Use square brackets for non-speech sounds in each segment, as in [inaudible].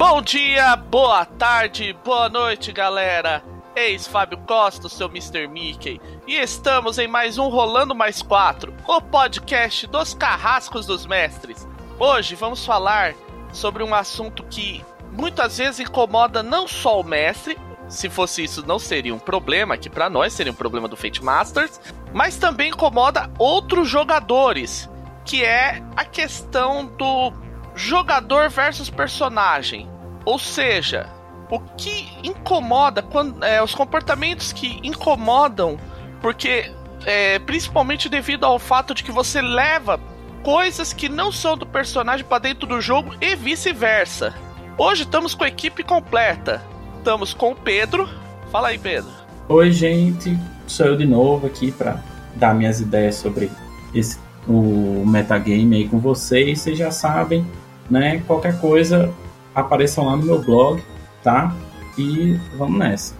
Bom dia, boa tarde, boa noite, galera. Eis Fábio Costa, seu Mr. Mickey, e estamos em mais um Rolando Mais 4, o podcast dos carrascos dos mestres. Hoje vamos falar sobre um assunto que muitas vezes incomoda não só o mestre, se fosse isso não seria um problema, que para nós seria um problema do Fate Masters, mas também incomoda outros jogadores, que é a questão do jogador versus personagem. Ou seja, o que incomoda, quando, é, os comportamentos que incomodam, porque é, principalmente devido ao fato de que você leva coisas que não são do personagem para dentro do jogo e vice-versa. Hoje estamos com a equipe completa. Estamos com o Pedro. Fala aí, Pedro. Oi, gente. Sou eu de novo aqui para dar minhas ideias sobre esse o metagame aí com vocês. Vocês já sabem, né? Qualquer coisa apareçam lá no meu blog, tá? E vamos nessa.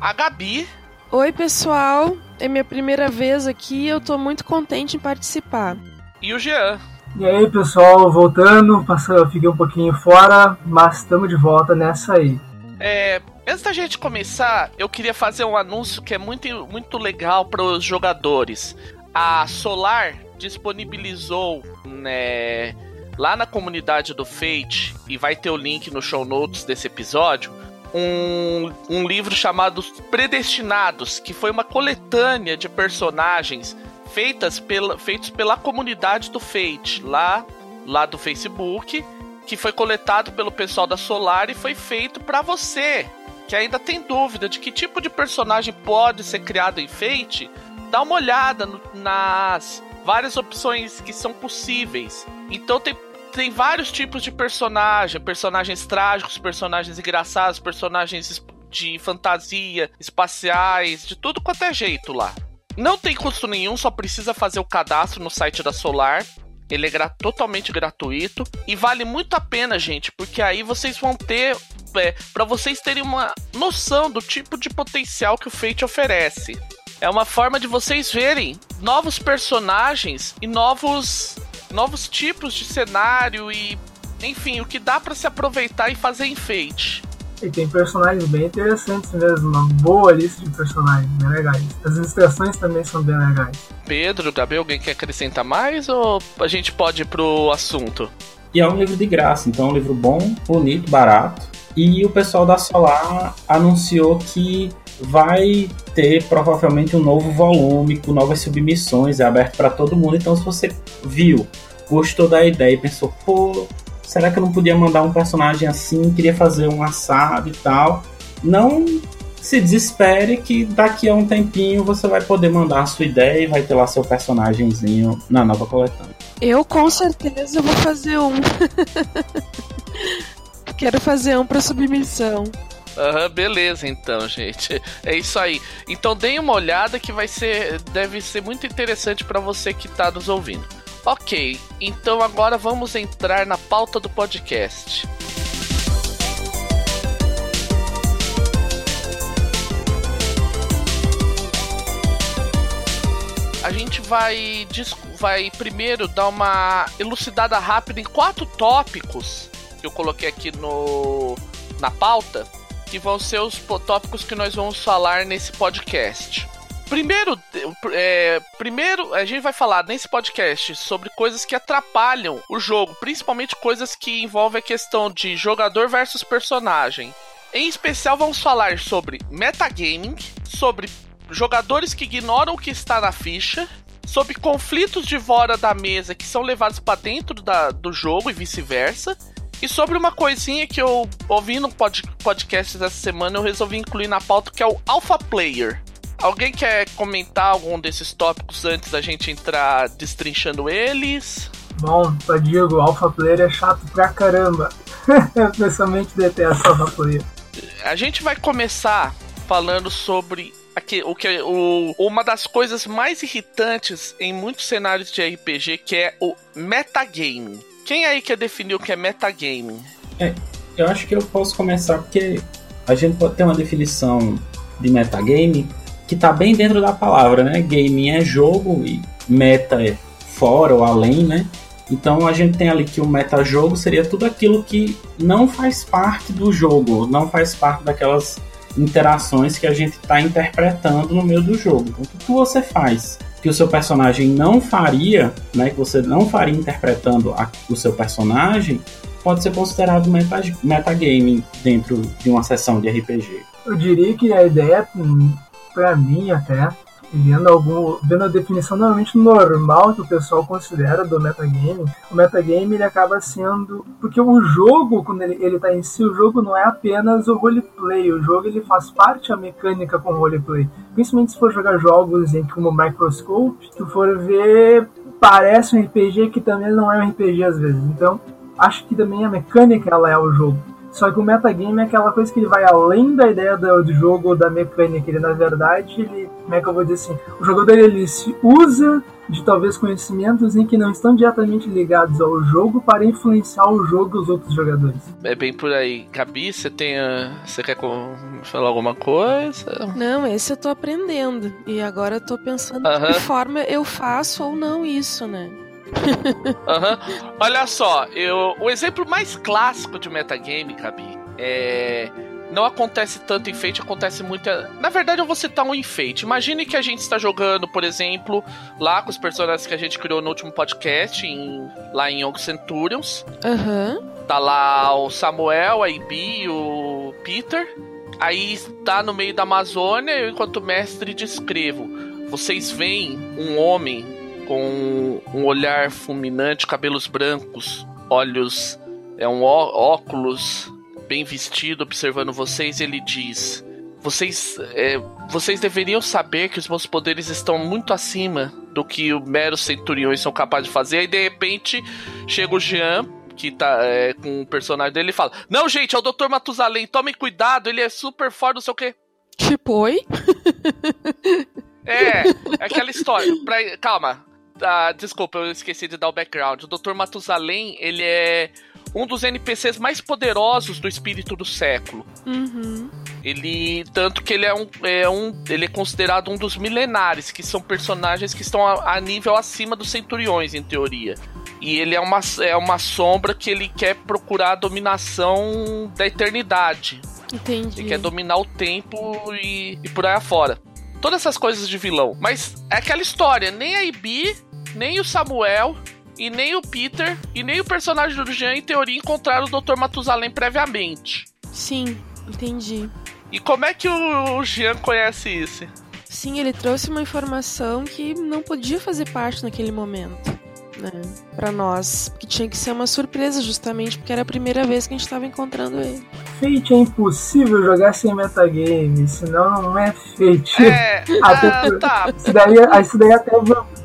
A Gabi. Oi, pessoal. É minha primeira vez aqui. Eu tô muito contente em participar. E o Jean. E aí, pessoal, voltando, passando, fiquei um pouquinho fora, mas estamos de volta nessa aí. É, antes da gente começar, eu queria fazer um anúncio que é muito, muito legal para os jogadores. A Solar disponibilizou, né, lá na comunidade do Fate, e vai ter o link no show notes desse episódio, um, um livro chamado Predestinados, que foi uma coletânea de personagens feitas pela, feitos pela comunidade do Fate, lá, lá do Facebook, que foi coletado pelo pessoal da Solar e foi feito para você, que ainda tem dúvida de que tipo de personagem pode ser criado em Fate, dá uma olhada no, nas várias opções que são possíveis. Então tem, tem vários tipos de personagem, personagens trágicos, personagens engraçados, personagens de fantasia, espaciais, de tudo quanto é jeito lá. Não tem custo nenhum, só precisa fazer o cadastro no site da Solar. Ele é gra totalmente gratuito e vale muito a pena, gente, porque aí vocês vão ter é, para vocês terem uma noção do tipo de potencial que o Fate oferece. É uma forma de vocês verem novos personagens e novos novos tipos de cenário e enfim, o que dá para se aproveitar e fazer em Fate. E tem personagens bem interessantes mesmo, uma boa lista de personagens bem legais. As ilustrações também são bem legais. Pedro, Gabriel, alguém quer acrescentar mais ou a gente pode ir pro assunto? E é um livro de graça, então é um livro bom, bonito, barato. E o pessoal da Solar anunciou que vai ter provavelmente um novo volume com novas submissões, é aberto para todo mundo. Então, se você viu, gostou da ideia e pensou, pô, será que eu não podia mandar um personagem assim? Queria fazer um assado e tal. Não se desespere que daqui a um tempinho você vai poder mandar a sua ideia e vai ter lá seu personagemzinho na nova coletânea. Eu com certeza vou fazer um. [laughs] Quero fazer um para submissão. Uhum, beleza então, gente. [laughs] É isso aí. Então deem uma olhada que vai ser deve ser muito interessante para você que tá nos ouvindo. Ok, então agora vamos entrar na pauta do podcast. A gente vai, vai primeiro dar uma elucidada rápida em quatro tópicos que eu coloquei aqui no, na pauta, que vão ser os tópicos que nós vamos falar nesse podcast. Primeiro, é, primeiro, a gente vai falar nesse podcast sobre coisas que atrapalham o jogo, principalmente coisas que envolvem a questão de jogador versus personagem. Em especial, vamos falar sobre metagaming, sobre jogadores que ignoram o que está na ficha, sobre conflitos de fora da mesa que são levados para dentro da, do jogo e vice-versa. E sobre uma coisinha que eu ouvi no pod podcast dessa semana, eu resolvi incluir na pauta, que é o Alpha Player. Alguém quer comentar algum desses tópicos antes da gente entrar destrinchando eles? Bom, eu digo, Alpha Player é chato pra caramba. [laughs] eu pessoalmente detesto Alpha Player. A gente vai começar falando sobre aqui, o que o, uma das coisas mais irritantes em muitos cenários de RPG, que é o metagaming. Quem aí quer definir o que é metagaming? É, eu acho que eu posso começar porque a gente pode ter uma definição de metagame que tá bem dentro da palavra, né? Gaming é jogo e meta é fora ou além, né? Então a gente tem ali que o metajogo seria tudo aquilo que não faz parte do jogo, não faz parte daquelas interações que a gente está interpretando no meio do jogo. Então tudo que você faz que o seu personagem não faria, né, que você não faria interpretando a, o seu personagem, pode ser considerado meta, metagame dentro de uma sessão de RPG. Eu diria que a ideia, para mim até, vendo, algum, vendo a definição normalmente normal que o pessoal considera do metagame, o metagame ele acaba sendo. Porque o jogo, quando ele, ele tá em si, o jogo não é apenas o roleplay, o jogo ele faz parte da mecânica com o roleplay. Principalmente se for jogar jogos em, como Microscope, tu for ver, parece um RPG que também não é um RPG às vezes. Então, acho que também a mecânica ela é o jogo. Só que o metagame é aquela coisa que ele vai além da ideia do, jogo ou da mecânica. Ele, na verdade, ele, como é que eu vou dizer assim? O jogador ele se usa de talvez conhecimentos em que não estão diretamente ligados ao jogo para influenciar o jogo e os outros jogadores. É bem por aí. Gabi, você tem. Você quer falar alguma coisa? Não, esse eu tô aprendendo. E agora eu tô pensando uh -huh. de que forma eu faço ou não isso, né? uhum. Olha só, eu, o exemplo mais clássico de metagame, Gabi, é. Não acontece tanto enfeite, acontece muito. Na verdade, eu vou citar um enfeite. Imagine que a gente está jogando, por exemplo, lá com os personagens que a gente criou no último podcast, em, lá em Young Centurions. Uhum. Tá lá o Samuel, a Ibi, o Peter. Aí está no meio da Amazônia, eu, enquanto mestre, descrevo. Vocês veem um homem com um olhar fulminante, cabelos brancos, olhos, é um óculos bem vestido, observando vocês, ele diz: vocês, é, vocês deveriam saber que os meus poderes estão muito acima do que os meros centuriões são capazes de fazer. E de repente chega o Jean, que tá é, com o personagem dele, e fala: Não, gente, é o Dr. Matusalém, tomem cuidado, ele é super forte, não sei o quê. Tipo, oi? É, é aquela história. Pra, calma, ah, desculpa, eu esqueci de dar o background. O Dr. Matusalém, ele é um dos NPCs mais poderosos do espírito do século. Uhum. Ele. Tanto que ele é um, é um. Ele é considerado um dos milenares, que são personagens que estão a, a nível acima dos centuriões, em teoria. E ele é uma, é uma sombra que ele quer procurar a dominação da eternidade. Entendi. Ele quer dominar o tempo e, e por aí afora todas essas coisas de vilão. Mas é aquela história, nem a Ibi, nem o Samuel, e nem o Peter, e nem o personagem do Jean, em teoria, encontraram o Dr. Matusalém previamente. Sim, entendi. E como é que o Jean conhece isso? Sim, ele trouxe uma informação que não podia fazer parte naquele momento né, para nós, que tinha que ser uma surpresa justamente porque era a primeira vez que a gente estava encontrando ele. Fate é impossível jogar sem metagame, senão não é Fate. É, até [laughs] ah, por... tá. Isso daí, isso daí até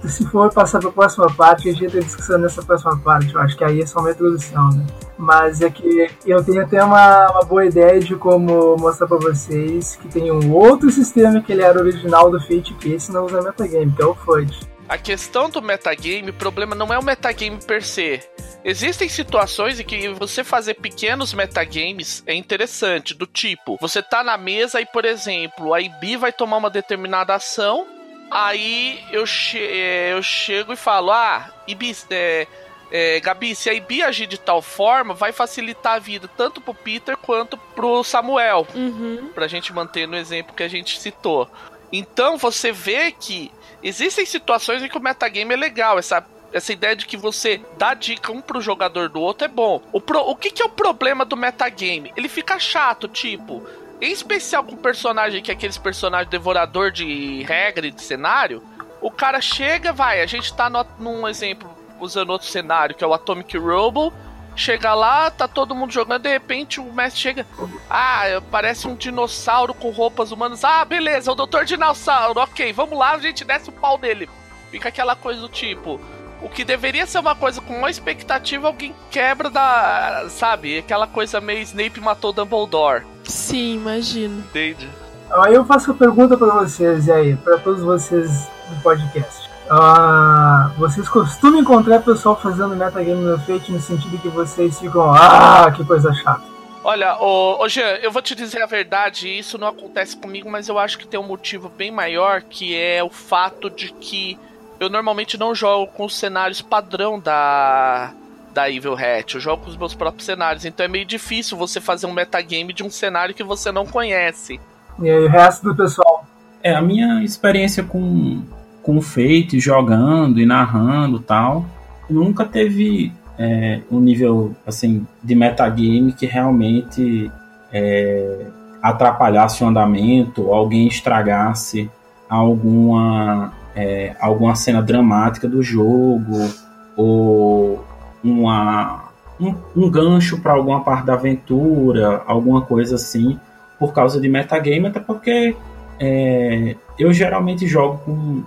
se for passar para a próxima parte, a gente tem discussão nessa próxima parte. Eu acho que aí é só uma introdução, né? Mas é que eu tenho até uma, uma boa ideia de como mostrar para vocês que tem um outro sistema que ele era original do Fate que esse não usa metagame, que é o FUD. A questão do metagame, o problema não é o metagame per se. Existem situações em que você fazer pequenos metagames é interessante, do tipo, você tá na mesa e, por exemplo, a IB vai tomar uma determinada ação, aí eu, che é, eu chego e falo, ah, IB, é, é, Gabi, se a IB agir de tal forma, vai facilitar a vida tanto pro Peter quanto pro Samuel. Uhum. Pra gente manter no exemplo que a gente citou. Então você vê que existem situações em que o metagame é legal, essa essa ideia de que você dá dica um pro jogador do outro é bom. O, pro, o que, que é o problema do metagame? Ele fica chato, tipo. Em especial com personagem que é aqueles personagens devorador de regra e de cenário. O cara chega, vai, a gente tá no, num exemplo, usando outro cenário, que é o Atomic Robo. Chega lá, tá todo mundo jogando, de repente o mestre chega. Ah, parece um dinossauro com roupas humanas. Ah, beleza, o doutor dinossauro, ok, vamos lá, a gente desce o pau dele. Fica aquela coisa do tipo. O que deveria ser uma coisa com uma expectativa, alguém quebra da. Sabe? Aquela coisa meio Snape matou Dumbledore. Sim, imagino. Entende? Aí eu faço uma pergunta para vocês, e aí, para todos vocês do podcast. Ah, vocês costumam encontrar pessoal fazendo metagame no Fate no sentido que vocês ficam, ah, que coisa chata. Olha, ô, ô Jean, eu vou te dizer a verdade, isso não acontece comigo, mas eu acho que tem um motivo bem maior, que é o fato de que eu normalmente não jogo com os cenários padrão da da Evil Hat. Eu jogo com os meus próprios cenários, então é meio difícil você fazer um metagame de um cenário que você não conhece. E aí, o resto do pessoal? É, a minha experiência com, com o Fate, jogando e narrando tal, nunca teve é, um nível assim de metagame que realmente é, atrapalhasse o andamento, alguém estragasse alguma, é, alguma cena dramática do jogo, ou uma, um, um gancho para alguma parte da aventura, alguma coisa assim, por causa de metagame, até porque é, eu geralmente jogo com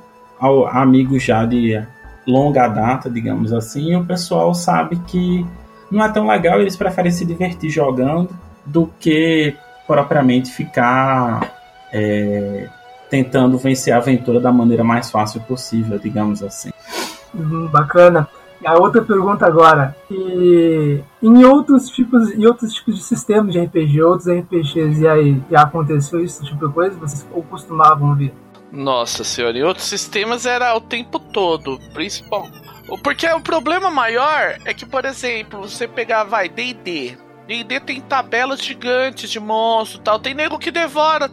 amigos já de longa data, digamos assim, e o pessoal sabe que não é tão legal, eles preferem se divertir jogando do que propriamente ficar é, tentando vencer a aventura da maneira mais fácil possível, digamos assim. Uhum, bacana. A outra pergunta agora, e em outros tipos, em outros tipos de sistemas de RPG, outros RPGs, e aí, já aconteceu esse tipo de coisa? Vocês ou costumavam ver? Nossa senhora, em outros sistemas era o tempo todo, principal. Porque o problema maior é que, por exemplo, você pegar, vai, D&D. D&D tem tabelas gigantes de monstro tal. Tem nego que devora.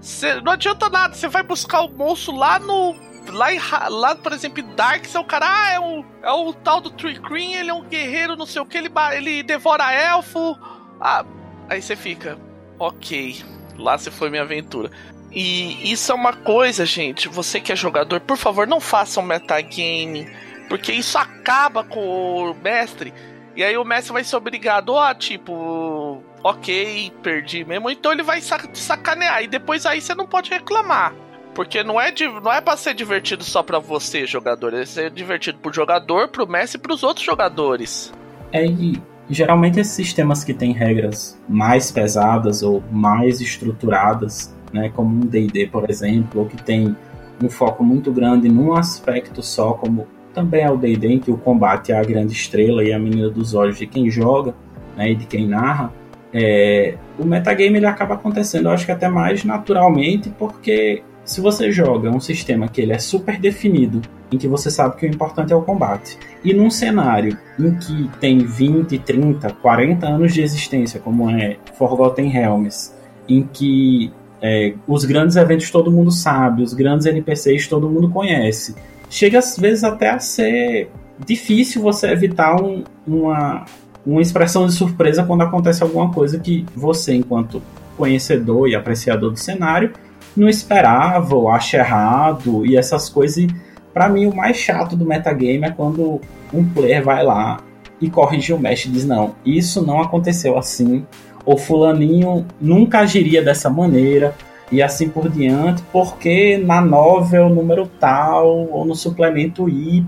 Cê, não adianta nada, você vai buscar o monstro lá no lá, em, lá, por exemplo, em Darks, é o cara, ah, é o, é o tal do Tree Cream, ele é um guerreiro, não sei o que, ele, ele devora elfo. Ah, aí você fica, ok, lá se foi minha aventura. E isso é uma coisa, gente, você que é jogador, por favor, não faça um metagame, porque isso acaba com o mestre. E aí o mestre vai ser obrigado a, tipo, ok, perdi mesmo, então ele vai sacanear. E depois aí você não pode reclamar. Porque não é, não é pra ser divertido só pra você, jogador. É ser divertido pro jogador, pro mestre e pros outros jogadores. É, e geralmente esses sistemas que têm regras mais pesadas ou mais estruturadas, né, como um D&D, por exemplo, ou que tem um foco muito grande num aspecto só, como também é o D&D, em que o combate é a grande estrela e a menina dos olhos de quem joga né, e de quem narra, é, o metagame ele acaba acontecendo, eu acho que até mais naturalmente, porque se você joga um sistema que ele é super definido, em que você sabe que o importante é o combate, e num cenário em que tem 20, 30, 40 anos de existência, como é Forgotten Realms, em que é, os grandes eventos todo mundo sabe, os grandes NPCs todo mundo conhece, chega às vezes até a ser difícil você evitar um, uma, uma expressão de surpresa quando acontece alguma coisa que você, enquanto conhecedor e apreciador do cenário, não esperava ou acha errado e essas coisas. E para mim, o mais chato do metagame é quando um player vai lá e corrige o mestre e diz: Não, isso não aconteceu assim. O Fulaninho nunca agiria dessa maneira e assim por diante, porque na novel número tal ou no suplemento Y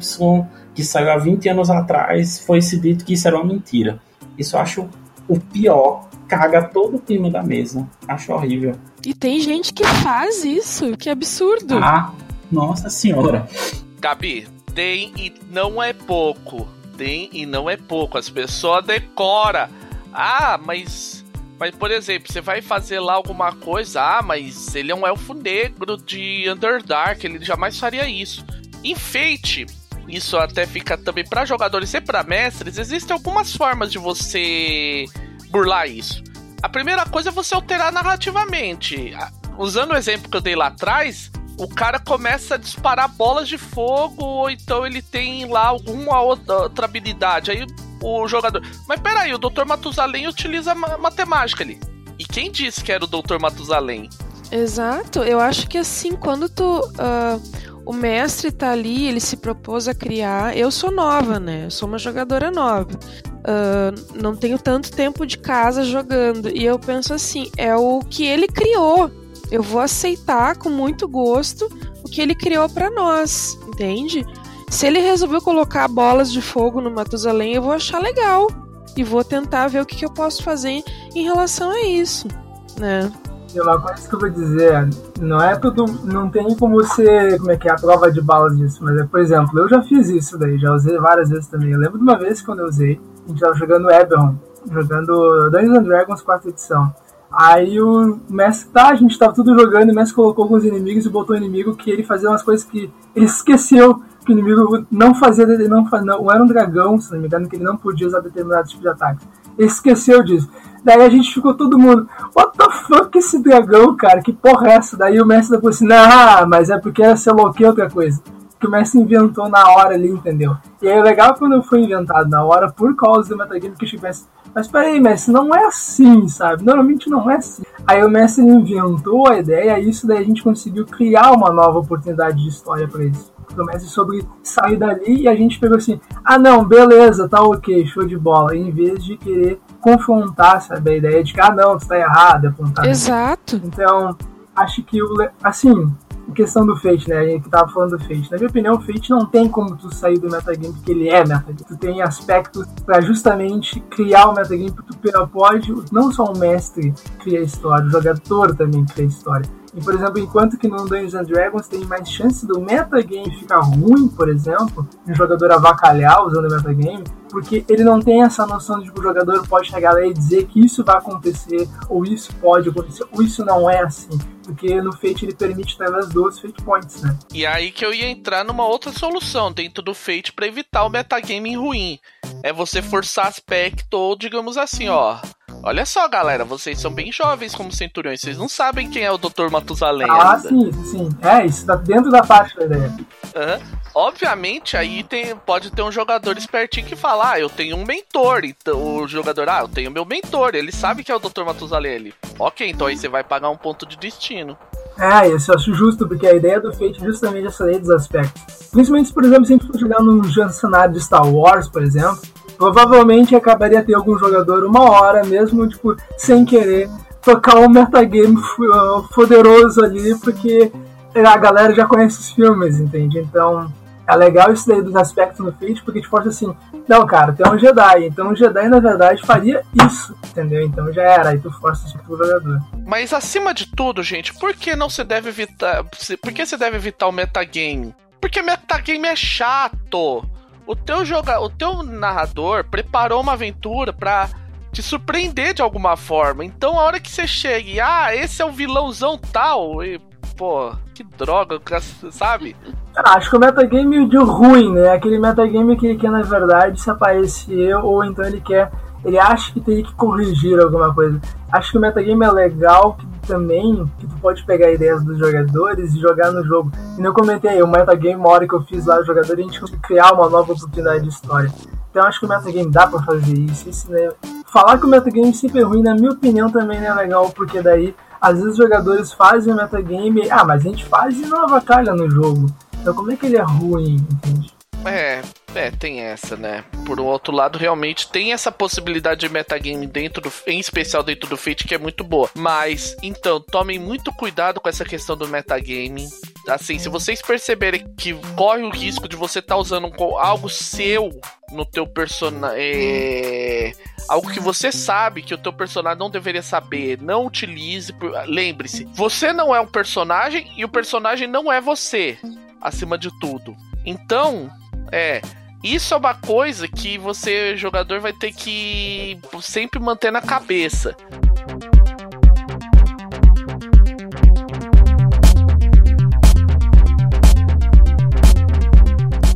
que saiu há 20 anos atrás foi se dito que isso era uma mentira. Isso eu acho o pior, caga todo o clima da mesa. Acho horrível. E tem gente que faz isso, que absurdo. Ah, nossa senhora. Gabi, tem e não é pouco. Tem e não é pouco. As pessoas decora. Ah, mas mas, por exemplo, você vai fazer lá alguma coisa, ah, mas ele é um elfo negro de Underdark, ele jamais faria isso. Enfeite, isso até fica também para jogadores e para mestres, existem algumas formas de você burlar isso. A primeira coisa é você alterar narrativamente. Usando o exemplo que eu dei lá atrás, o cara começa a disparar bolas de fogo, ou então ele tem lá alguma outra habilidade. Aí o jogador. Mas peraí, o Dr. Matusalém utiliza matemática ali. E quem disse que era o Dr. Matusalém? Exato, eu acho que assim, quando tu. Uh, o mestre tá ali, ele se propôs a criar. Eu sou nova, né? Eu sou uma jogadora nova. Uh, não tenho tanto tempo de casa jogando. E eu penso assim: é o que ele criou. Eu vou aceitar com muito gosto o que ele criou para nós, entende? Se ele resolveu colocar bolas de fogo no Matusalém, eu vou achar legal. E vou tentar ver o que, que eu posso fazer em relação a isso, né? E uma coisa que eu vou dizer, não é tudo, não tem como ser, como é que é, a prova de balas disso, mas é, por exemplo, eu já fiz isso daí, já usei várias vezes também. Eu lembro de uma vez quando eu usei, a gente tava jogando Eberron, jogando Dungeons and Dragons quarta edição. Aí o mestre, tá, a gente tava tudo jogando, o mestre colocou alguns inimigos e botou um inimigo que ele fazia umas coisas que ele esqueceu que o inimigo não fazia, não, não era um dragão, se não me engano, que ele não podia usar determinados tipos de ataques. Ele esqueceu disso. Daí a gente ficou todo mundo, what the fuck esse dragão, cara? Que porra é essa? Daí o mestre falou assim, não, mas é porque era sei lá o outra coisa. Que o mestre inventou na hora ali, entendeu? E aí é legal quando foi inventado na hora por causa do metagame que tivesse. Mas peraí, mestre, não é assim, sabe? Normalmente não é assim. Aí o mestre inventou a ideia e isso daí a gente conseguiu criar uma nova oportunidade de história para eles promessas sobre sair dali e a gente pegou assim, ah não, beleza, tá ok, show de bola, em vez de querer confrontar, sabe, a ideia de que, ah não, tu tá errado, apontar. Exato. Então, acho que o, assim, questão do Fate, né? A gente tava falando do Fate. Na minha opinião, o Fate não tem como tu sair do metagame porque ele é metagame. Tu tem aspectos para justamente criar o metagame, porque tu pode, não só o mestre cria história, o jogador também cria história. E, por exemplo, enquanto que no Dungeons and Dragons tem mais chance do metagame ficar ruim, por exemplo, um jogador avacalhar usando o metagame, porque ele não tem essa noção de que o jogador pode chegar lá e dizer que isso vai acontecer, ou isso pode acontecer, ou isso não é assim. Porque no Fate ele permite através dos Fate Points, né? E aí que eu ia entrar numa outra solução dentro do Fate para evitar o metagame ruim. É você forçar aspecto, ou digamos assim, ó. Olha só, galera, vocês são bem jovens como centuriões, vocês não sabem quem é o Dr. Matusalém ah, ainda. sim, sim. É, isso tá dentro da parte da ideia. Uhum. Obviamente, aí tem, pode ter um jogador espertinho que fala, ah, eu tenho um mentor. Então, o jogador, ah, eu tenho meu mentor, ele sabe que é o Dr. Matusalém. Ele, ok, então aí você vai pagar um ponto de destino. É, isso eu acho justo, porque a ideia do Fate é justamente essa lei dos aspectos. Principalmente, por exemplo, se a gente for jogar num cenário de Star Wars, por exemplo, provavelmente acabaria ter algum jogador uma hora, mesmo tipo, sem querer, tocar um metagame poderoso ali, porque a galera já conhece os filmes, entende? Então é legal isso daí dos aspectos no Fate, porque te força assim, não, cara, tem um Jedi, então o Jedi na verdade faria isso, entendeu? Então já era, aí tu força isso pro jogador. Mas acima de tudo, gente, por que não se deve evitar. Por que você deve evitar o metagame? Porque metagame é chato o teu joga, o teu narrador preparou uma aventura para te surpreender de alguma forma. Então, a hora que você chega e, ah, esse é o vilãozão tal, e, pô, que droga, sabe? Acho que o metagame de ruim, né? Aquele metagame que ele quer, na verdade, se aparecer, ou então ele quer. Ele acha que tem que corrigir alguma coisa. Acho que o metagame é legal que também que tu pode pegar ideias dos jogadores e jogar no jogo. E não comentei, o metagame, uma hora que eu fiz lá o jogador, a gente conseguiu criar uma nova oportunidade de história. Então acho que o metagame dá pra fazer isso. isso né? Falar que o metagame sempre é ruim, na minha opinião, também não é legal, porque daí às vezes os jogadores fazem o metagame, ah, mas a gente faz e não avacalha no jogo. Então como é que ele é ruim, entende? É, é, tem essa, né? Por um outro lado, realmente tem essa possibilidade de metagame dentro do. Em especial dentro do Fate, que é muito boa. Mas, então, tomem muito cuidado com essa questão do metagame. Assim, se vocês perceberem que corre o risco de você estar tá usando algo seu no teu personagem. É... Algo que você sabe que o teu personagem não deveria saber, não utilize. Lembre-se, você não é um personagem e o personagem não é você, acima de tudo. Então, é. Isso é uma coisa que você, jogador, vai ter que sempre manter na cabeça.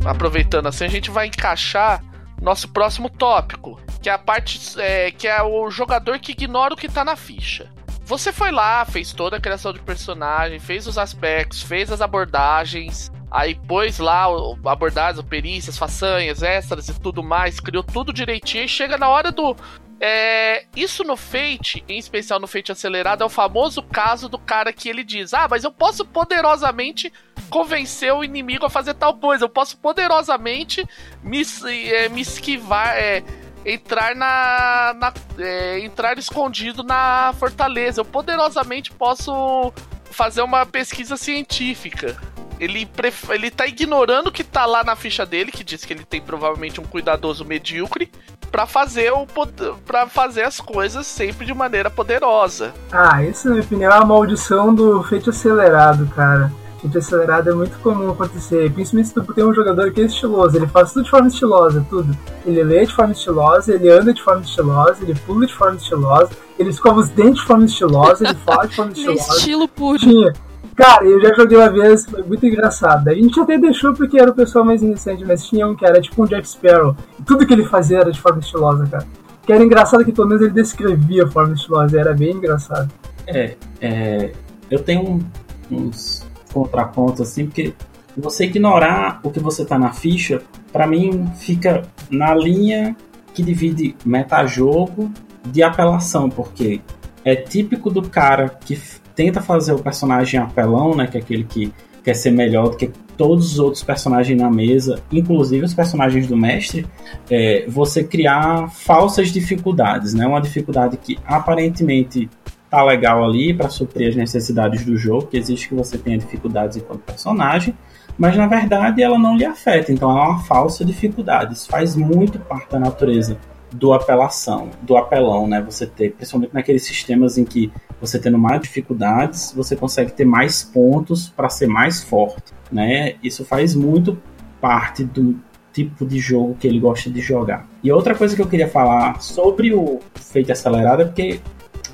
Aproveitando assim, a gente vai encaixar nosso próximo tópico, que é a parte é, que é o jogador que ignora o que tá na ficha. Você foi lá, fez toda a criação de personagem, fez os aspectos, fez as abordagens, Aí pôs lá abordagens, perícias, façanhas, extras e tudo mais, criou tudo direitinho e chega na hora do. É, isso no Fate, em especial no Fate acelerado, é o famoso caso do cara que ele diz: Ah, mas eu posso poderosamente convencer o inimigo a fazer tal coisa, eu posso poderosamente me, é, me esquivar, é, entrar na. na é, entrar escondido na fortaleza, eu poderosamente posso fazer uma pesquisa científica ele, pref... ele tá ignorando o que tá lá na ficha dele, que diz que ele tem provavelmente um cuidadoso medíocre, para fazer o para fazer as coisas sempre de maneira poderosa. Ah, isso na minha opinião é a maldição do feito acelerado, cara. Feito acelerado é muito comum acontecer, principalmente se tu tem um jogador que é estiloso, ele faz tudo de forma estilosa, tudo. Ele lê de forma estilosa, ele anda de forma estilosa, ele pula de forma estilosa, ele escova os dentes de forma estilosa, ele fala de forma estilosa. Estilo puro. Tinha Cara, eu já joguei uma vez, foi muito engraçado. A gente até deixou porque era o pessoal mais inocente, mas tinha um que era tipo um Jack Sparrow. E tudo que ele fazia era de forma estilosa, cara. Que era engraçado que pelo menos ele descrevia a forma estilosa, era bem engraçado. É, é eu tenho uns contrapontos assim, porque você ignorar o que você tá na ficha, para mim fica na linha que divide metajogo de apelação, porque é típico do cara que tenta fazer o personagem apelão, né, que é aquele que quer ser melhor do que todos os outros personagens na mesa, inclusive os personagens do mestre, é, você criar falsas dificuldades, né? Uma dificuldade que aparentemente tá legal ali para suprir as necessidades do jogo, que existe que você tenha dificuldades enquanto personagem, mas na verdade ela não lhe afeta, então é uma falsa dificuldade. Isso faz muito parte da natureza do apelação, do apelão, né? Você ter, principalmente naqueles sistemas em que você tendo mais dificuldades, você consegue ter mais pontos para ser mais forte, né? Isso faz muito parte do tipo de jogo que ele gosta de jogar. E outra coisa que eu queria falar sobre o feito acelerado é porque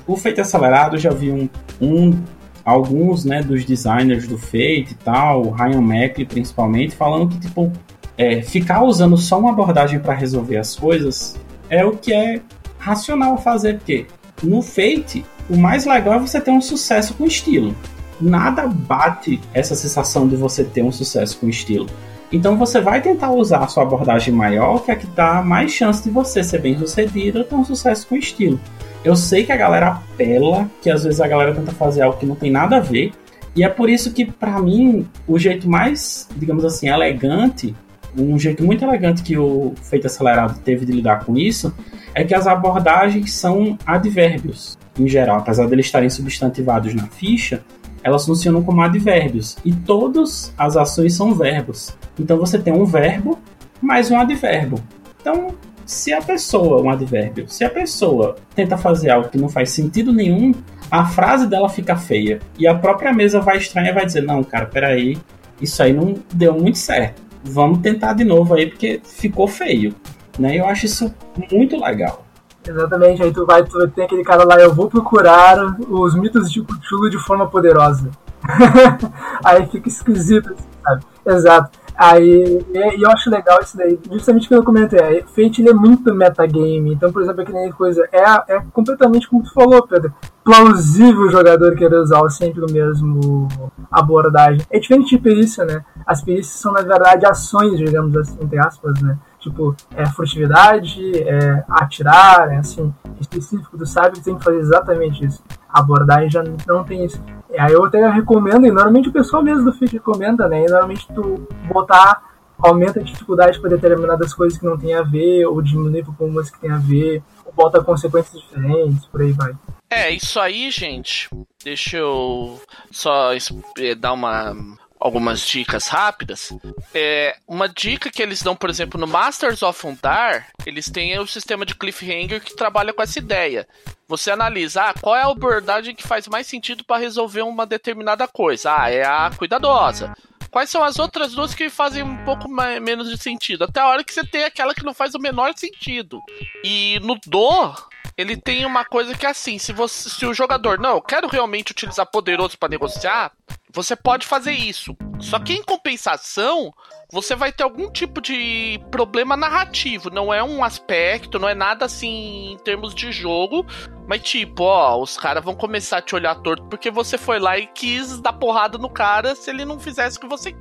o feito acelerado eu já vi um, um alguns, né, dos designers do Fate e tal, o Ryan Mackley principalmente, falando que tipo é, ficar usando só uma abordagem para resolver as coisas é o que é racional fazer, porque no Fate, o mais legal é você ter um sucesso com estilo. Nada bate essa sensação de você ter um sucesso com estilo. Então você vai tentar usar a sua abordagem maior, que é que dá mais chance de você ser bem sucedido ou ter um sucesso com estilo. Eu sei que a galera apela, que às vezes a galera tenta fazer algo que não tem nada a ver, e é por isso que, para mim, o jeito mais, digamos assim, elegante um jeito muito elegante que o Feito Acelerado teve de lidar com isso é que as abordagens são advérbios, em geral. Apesar de eles estarem substantivados na ficha, elas funcionam como advérbios. E todas as ações são verbos. Então você tem um verbo mais um advérbio. Então, se a pessoa, um advérbio, se a pessoa tenta fazer algo que não faz sentido nenhum, a frase dela fica feia. E a própria mesa vai estranhar e vai dizer: Não, cara, peraí, isso aí não deu muito certo vamos tentar de novo aí, porque ficou feio. Né? Eu acho isso muito legal. Exatamente, aí tu vai, tu tem aquele cara lá, eu vou procurar os mitos de Cthulhu de forma poderosa. [laughs] aí fica esquisito, sabe? Exato. Aí, e, eu acho legal isso daí, justamente que eu comentei, é, Fate ele é muito metagame, então, por exemplo, aquele coisa, é, é completamente como tu falou, Pedro, plausível o jogador querer usar sempre o mesmo abordagem. É diferente de perícia, né? As perícias são, na verdade, ações, digamos assim, entre aspas, né? Tipo, é furtividade, é atirar, é assim, específico do sábio tem que fazer exatamente isso. A abordagem já não tem isso. Aí eu até recomendo, e normalmente o pessoal mesmo do feed recomenda, né? E normalmente tu botar, aumenta a dificuldade para determinadas coisas que não tem a ver, ou diminui para algumas que tem a ver, ou bota consequências diferentes, por aí vai. É, isso aí, gente. Deixa eu só eh, dar uma algumas dicas rápidas. É, uma dica que eles dão, por exemplo, no Masters of Undar, eles têm o sistema de cliffhanger que trabalha com essa ideia. Você analisa ah, qual é a abordagem que faz mais sentido para resolver uma determinada coisa. Ah, é a cuidadosa. Quais são as outras duas que fazem um pouco mais, menos de sentido? Até a hora que você tem aquela que não faz o menor sentido. E no Do, ele tem uma coisa que é assim: se, você, se o jogador, não, eu quero realmente utilizar poderoso para negociar, você pode fazer isso. Só que em compensação, você vai ter algum tipo de problema narrativo. Não é um aspecto, não é nada assim em termos de jogo. Mas tipo, ó, os caras vão começar a te olhar torto porque você foi lá e quis dar porrada no cara se ele não fizesse o que você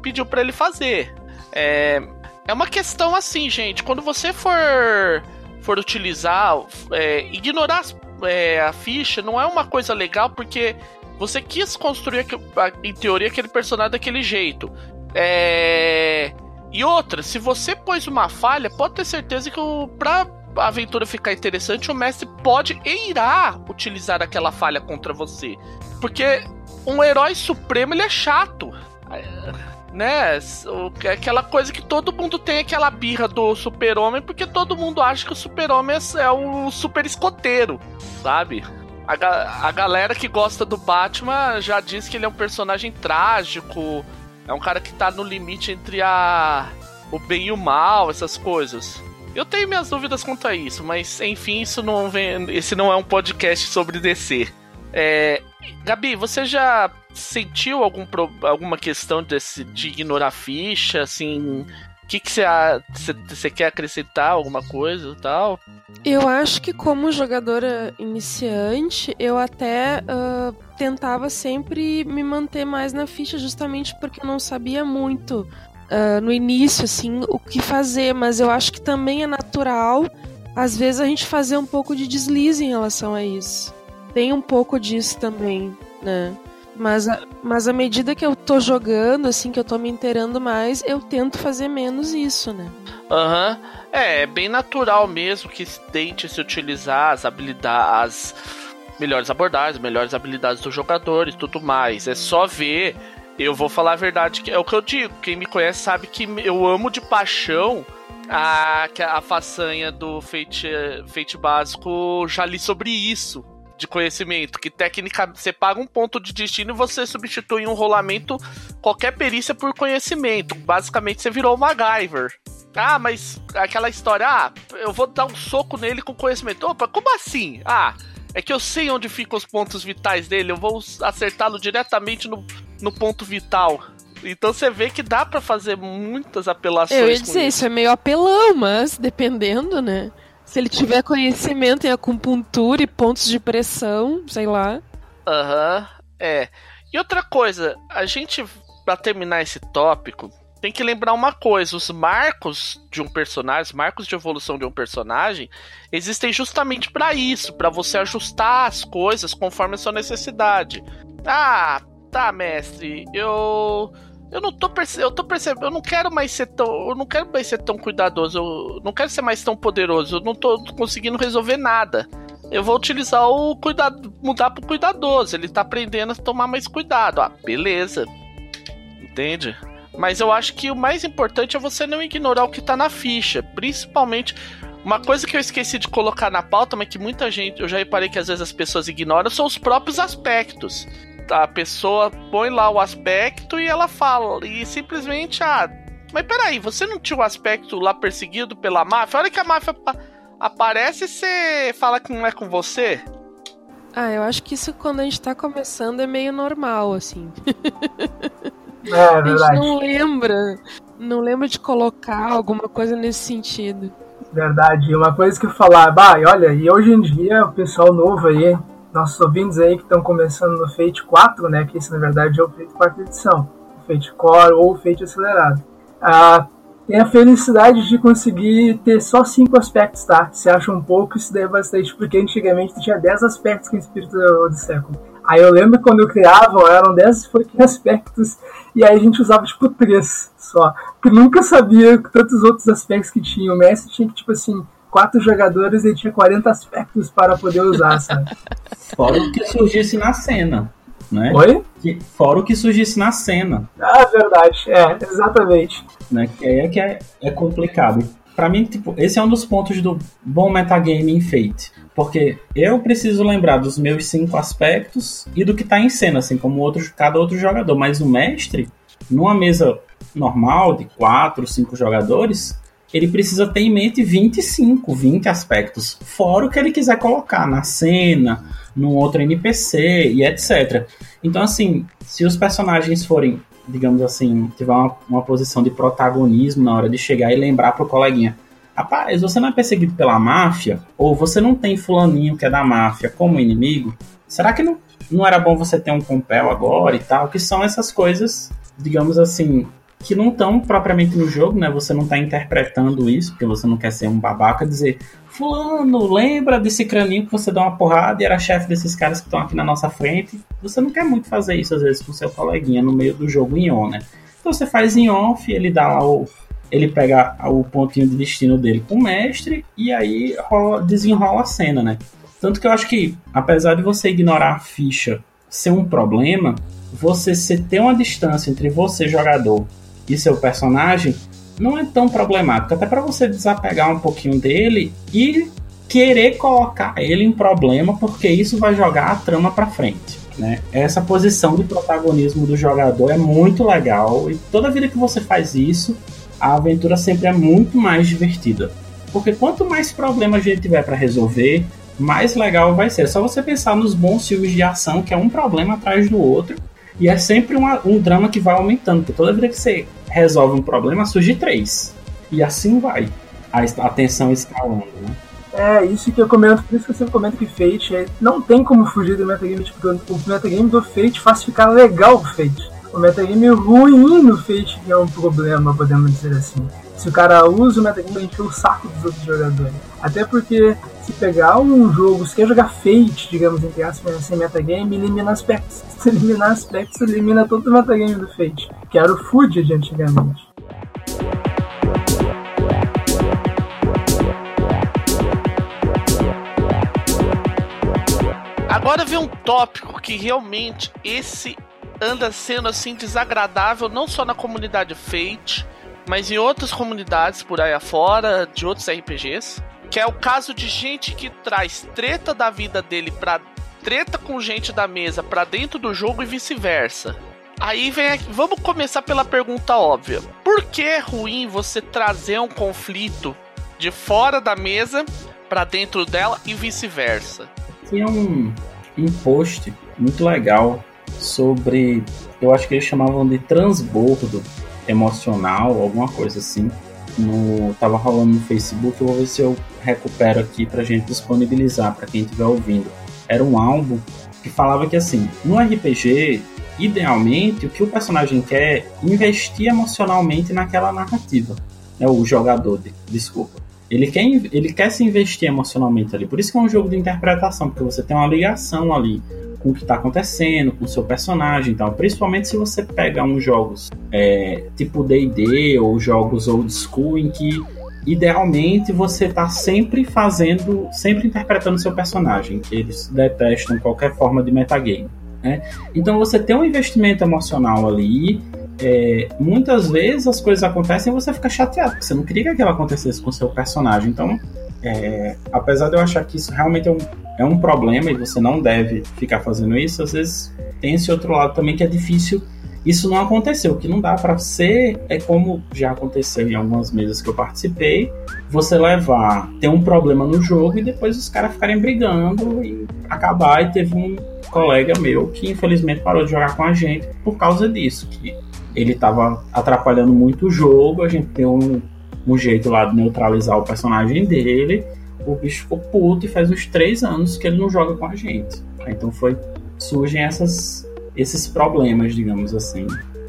pediu para ele fazer. É, é uma questão assim, gente. Quando você for, for utilizar, é, ignorar é, a ficha não é uma coisa legal porque você quis construir, em teoria, aquele personagem daquele jeito. É... E outra, se você pôs uma falha, pode ter certeza que o, pra aventura ficar interessante, o mestre pode e irá utilizar aquela falha contra você. Porque um herói supremo, ele é chato. Né? Aquela coisa que todo mundo tem aquela birra do super-homem, porque todo mundo acha que o super-homem é o super escoteiro, sabe? A, a galera que gosta do Batman já diz que ele é um personagem trágico, é um cara que tá no limite entre a o bem e o mal, essas coisas. Eu tenho minhas dúvidas quanto a isso, mas enfim, isso não vem, esse não é um podcast sobre DC. É, Gabi, você já sentiu algum, alguma questão desse, de ignorar ficha, assim? Que você você quer acrescentar alguma coisa e tal? Eu acho que como jogadora iniciante, eu até uh, tentava sempre me manter mais na ficha, justamente porque eu não sabia muito uh, no início, assim, o que fazer. Mas eu acho que também é natural, às vezes, a gente fazer um pouco de deslize em relação a isso. Tem um pouco disso também, né? Mas, mas à medida que eu tô jogando, assim, que eu tô me inteirando mais, eu tento fazer menos isso, né? Aham. Uhum. É, é bem natural mesmo que tente se utilizar as habilidades, as melhores abordagens, melhores habilidades dos jogadores tudo mais. É só ver. Eu vou falar a verdade, que é o que eu digo. Quem me conhece sabe que eu amo de paixão a, a façanha do Fate, Fate básico. Já li sobre isso de conhecimento, que técnica você paga um ponto de destino e você substitui um rolamento qualquer perícia por conhecimento. Basicamente você virou o MacGyver. Ah, mas aquela história, ah, eu vou dar um soco nele com conhecimento. Opa, como assim? Ah, é que eu sei onde ficam os pontos vitais dele, eu vou acertá-lo diretamente no, no ponto vital. Então você vê que dá para fazer muitas apelações. Eu ia dizer, isso. isso é meio apelão, mas dependendo, né? Se ele tiver conhecimento em acupuntura e pontos de pressão, sei lá. Aham, uhum, é. E outra coisa, a gente, para terminar esse tópico, tem que lembrar uma coisa: os marcos de um personagem, os marcos de evolução de um personagem, existem justamente para isso, para você ajustar as coisas conforme a sua necessidade. Ah, tá, mestre, eu eu não tô percebendo, eu tô percebendo, eu não quero mais ser tão, eu não quero mais ser tão cuidadoso, eu não quero ser mais tão poderoso, eu não tô conseguindo resolver nada. Eu vou utilizar o cuidado, mudar pro cuidadoso, ele tá aprendendo a tomar mais cuidado. Ah, beleza. Entende? Mas eu acho que o mais importante é você não ignorar o que tá na ficha, principalmente uma coisa que eu esqueci de colocar na pauta, mas que muita gente, eu já reparei que às vezes as pessoas ignoram, são os próprios aspectos a pessoa põe lá o aspecto e ela fala. E simplesmente, ah, mas peraí, você não tinha o aspecto lá perseguido pela máfia? Olha que a máfia aparece e você fala que não é com você. Ah, eu acho que isso quando a gente tá começando é meio normal, assim. [laughs] É, é verdade. A gente não lembra, não lembra de colocar alguma coisa nesse sentido. Verdade. Uma coisa que eu falar, bah, olha, e hoje em dia o pessoal novo aí, nossos ouvintes aí que estão começando no Fate 4, né, que esse na verdade é o Fate 4 edição, o Fate Core ou o Fate acelerado. Ah, tem a felicidade de conseguir ter só cinco aspectos, tá? Se acha um pouco, isso daí é bastante, porque antigamente tinha 10 aspectos com o Espírito do Século. Aí eu lembro que quando eu criava, eram 10 aspectos, e aí a gente usava tipo 3 só. Porque nunca sabia tantos outros aspectos que tinha. O mestre tinha que, tipo assim, quatro jogadores e tinha 40 aspectos para poder usar, sabe? [laughs] Fora o que surgisse na cena. Né? Oi? Que, fora o que surgisse na cena. Ah, verdade. É, exatamente. Né? É que é, é complicado. Para mim, tipo, esse é um dos pontos do bom metagame em Fate. Porque eu preciso lembrar dos meus cinco aspectos e do que tá em cena, assim como outro, cada outro jogador. Mas o mestre, numa mesa normal de quatro, cinco jogadores, ele precisa ter em mente 25, 20 aspectos, fora o que ele quiser colocar na cena, num outro NPC e etc. Então, assim, se os personagens forem, digamos assim, tiver uma, uma posição de protagonismo na hora de chegar e lembrar pro coleguinha, rapaz, você não é perseguido pela máfia, ou você não tem fulaninho que é da máfia como inimigo, será que não, não era bom você ter um compel agora e tal? Que são essas coisas, digamos assim, que não estão propriamente no jogo, né? Você não está interpretando isso, porque você não quer ser um babaca dizer Fulano, lembra desse craninho que você dá uma porrada e era chefe desses caras que estão aqui na nossa frente? Você não quer muito fazer isso, às vezes, com seu coleguinha no meio do jogo em on, né? Então você faz em off, ele dá o. Ele pega o pontinho de destino dele com o mestre e aí rola, desenrola a cena, né? Tanto que eu acho que, apesar de você ignorar a ficha ser um problema, você ter uma distância entre você, jogador, e seu personagem não é tão problemático. Até para você desapegar um pouquinho dele e querer colocar ele em problema, porque isso vai jogar a trama para frente. Né? Essa posição de protagonismo do jogador é muito legal e toda vida que você faz isso, a aventura sempre é muito mais divertida. Porque quanto mais problemas a gente tiver para resolver, mais legal vai ser. É só você pensar nos bons filmes de ação, que é um problema atrás do outro, E é sempre uma, um drama que vai aumentando, porque toda vez que você resolve um problema, surge três. E assim vai. A, a tensão escalando, né? É, isso que eu comento, por isso que eu sempre comento que Fate é, não tem como fugir do metagame, tipo, o metagame do Fate faz ficar legal o Fate. O metagame ruim no Fate é um problema, podemos dizer assim. Se o cara usa o metagame pra encher o saco dos outros jogadores. Até porque se pegar um jogo, se quer jogar Fate, digamos, entre aspas, sem metagame, elimina aspectos. [laughs] Se eliminar aspectos, elimina todo o metagame do Fate, que era o Food de antigamente. Agora vem um tópico que realmente esse anda sendo assim desagradável não só na comunidade Fate, mas em outras comunidades por aí afora, de outros RPGs, que é o caso de gente que traz treta da vida dele pra treta com gente da mesa pra dentro do jogo e vice-versa. Aí vem aqui, vamos começar pela pergunta óbvia. Por que é ruim você trazer um conflito de fora da mesa para dentro dela e vice-versa? Tinha um, um post muito legal sobre, eu acho que eles chamavam de transbordo emocional, alguma coisa assim. No, tava rolando no Facebook, eu vou ver se eu recupero aqui pra gente disponibilizar para quem estiver ouvindo. Era um álbum que falava que assim, no RPG, idealmente, o que o personagem quer é investir emocionalmente naquela narrativa. É o jogador, de, desculpa. Ele quer, ele quer se investir emocionalmente ali. Por isso que é um jogo de interpretação, porque você tem uma ligação ali com o que está acontecendo, com o seu personagem então Principalmente se você pega uns jogos é, tipo D&D ou jogos old school em que idealmente você está sempre fazendo, sempre interpretando seu personagem, eles detestam qualquer forma de metagame. Né? Então você tem um investimento emocional ali. É, muitas vezes as coisas acontecem e você fica chateado, porque você não queria que aquilo acontecesse com seu personagem. Então, é, apesar de eu achar que isso realmente é um, é um problema e você não deve ficar fazendo isso, às vezes tem esse outro lado também que é difícil isso não aconteceu. O que não dá para ser é como já aconteceu em algumas mesas que eu participei, você levar, ter um problema no jogo e depois os caras ficarem brigando e acabar. E teve um colega meu que infelizmente parou de jogar com a gente por causa disso, que ele estava atrapalhando muito o jogo, a gente tem um, um jeito lá de neutralizar o personagem dele. O bicho ficou puto e faz uns três anos que ele não joga com a gente. Então foi surgem essas esses problemas, digamos assim,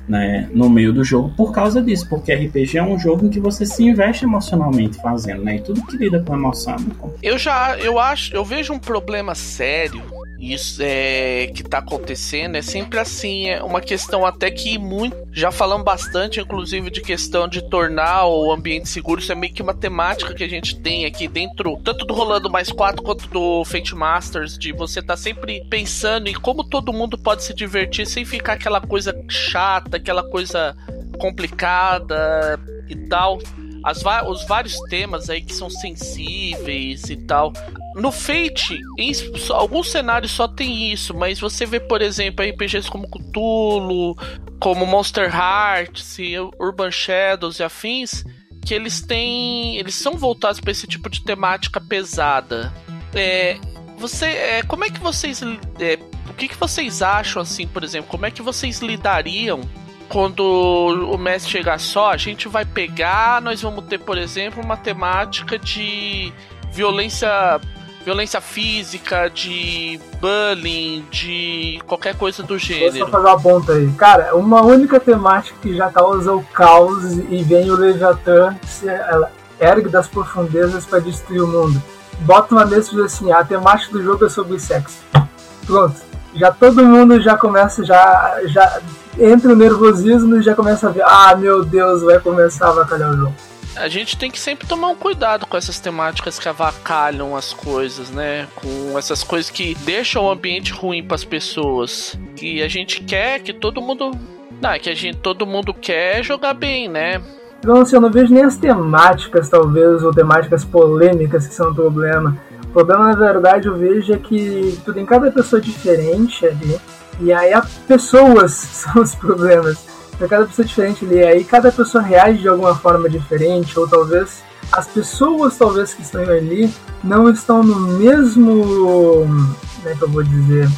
né, no meio do jogo por causa disso, porque RPG é um jogo em que você se investe emocionalmente fazendo, né? E tudo que lida com emoção. Eu já, eu acho, eu vejo um problema sério isso é que tá acontecendo é sempre assim, é uma questão até que muito já falamos bastante, inclusive de questão de tornar o ambiente seguro, isso é meio que uma temática que a gente tem aqui dentro, tanto do Rolando Mais 4 quanto do Fate Masters, de você tá sempre pensando em como todo mundo pode se divertir sem ficar aquela coisa chata, aquela coisa complicada e tal. As, os vários temas aí que são sensíveis e tal. No Fate, em alguns cenários só tem isso, mas você vê, por exemplo, RPGs como Cthulhu, como Monster Hearts, Urban Shadows e afins, que eles têm. Eles são voltados para esse tipo de temática pesada. É, você, é, como é que vocês. É, o que, que vocês acham, assim, por exemplo? Como é que vocês lidariam quando o mestre chegar só? A gente vai pegar, nós vamos ter, por exemplo, uma temática de violência violência física, de bullying, de qualquer coisa do gênero. Vou só fazer uma ponta aí. Cara, uma única temática que já causa o caos e vem o Leviathan se ela ergue das profundezas para destruir o mundo. Bota uma mesa e diz assim, a temática do jogo é sobre sexo. Pronto. Já todo mundo já começa, já, já entra o nervosismo e já começa a ver, ah, meu Deus, vai começar a vacalhar o jogo a gente tem que sempre tomar um cuidado com essas temáticas que avacalham as coisas, né? Com essas coisas que deixam o ambiente ruim para as pessoas. E a gente quer que todo mundo. Não, que a gente, todo mundo quer jogar bem, né? Então, assim, eu não vejo nem as temáticas, talvez, ou temáticas polêmicas que são o problema. O problema, na verdade, eu vejo é que tu tem cada pessoa diferente ali. E aí as pessoas [laughs] são os problemas para cada pessoa diferente ali. Aí cada pessoa reage de alguma forma diferente, ou talvez as pessoas talvez que estão ali não estão no mesmo, como é que eu vou dizer,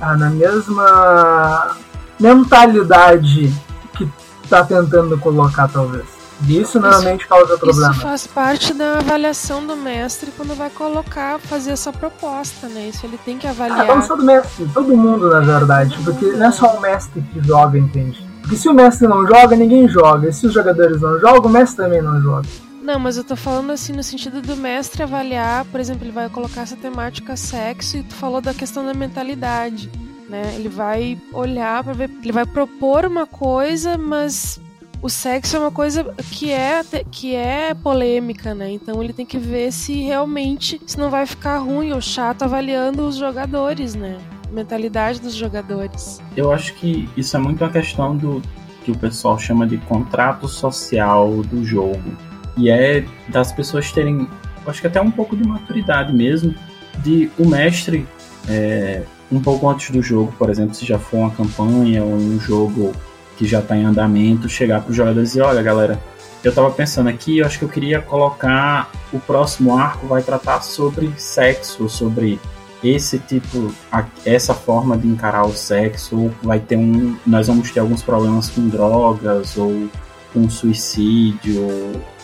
ah, na mesma mentalidade que tá tentando colocar, talvez. Isso normalmente causa problema. Isso faz parte da avaliação do mestre quando vai colocar, fazer essa proposta, né? Isso ele tem que avaliar. Ah, não só do mestre, todo mundo, na verdade. Porque não é só o mestre que joga, entende? Porque se o mestre não joga, ninguém joga. E se os jogadores não jogam, o mestre também não joga. Não, mas eu tô falando assim no sentido do mestre avaliar, por exemplo, ele vai colocar essa temática sexo e tu falou da questão da mentalidade, né? Ele vai olhar para ver, ele vai propor uma coisa, mas o sexo é uma coisa que é que é polêmica, né? Então ele tem que ver se realmente se não vai ficar ruim ou chato avaliando os jogadores, né? Mentalidade dos jogadores. Eu acho que isso é muito uma questão do que o pessoal chama de contrato social do jogo e é das pessoas terem, acho que até um pouco de maturidade mesmo, de o mestre, é, um pouco antes do jogo, por exemplo, se já for uma campanha ou um jogo que já está em andamento, chegar para os jogadores e dizer: olha, galera, eu estava pensando aqui, eu acho que eu queria colocar o próximo arco vai tratar sobre sexo, sobre esse tipo, essa forma de encarar o sexo, vai ter um, nós vamos ter alguns problemas com drogas ou um suicídio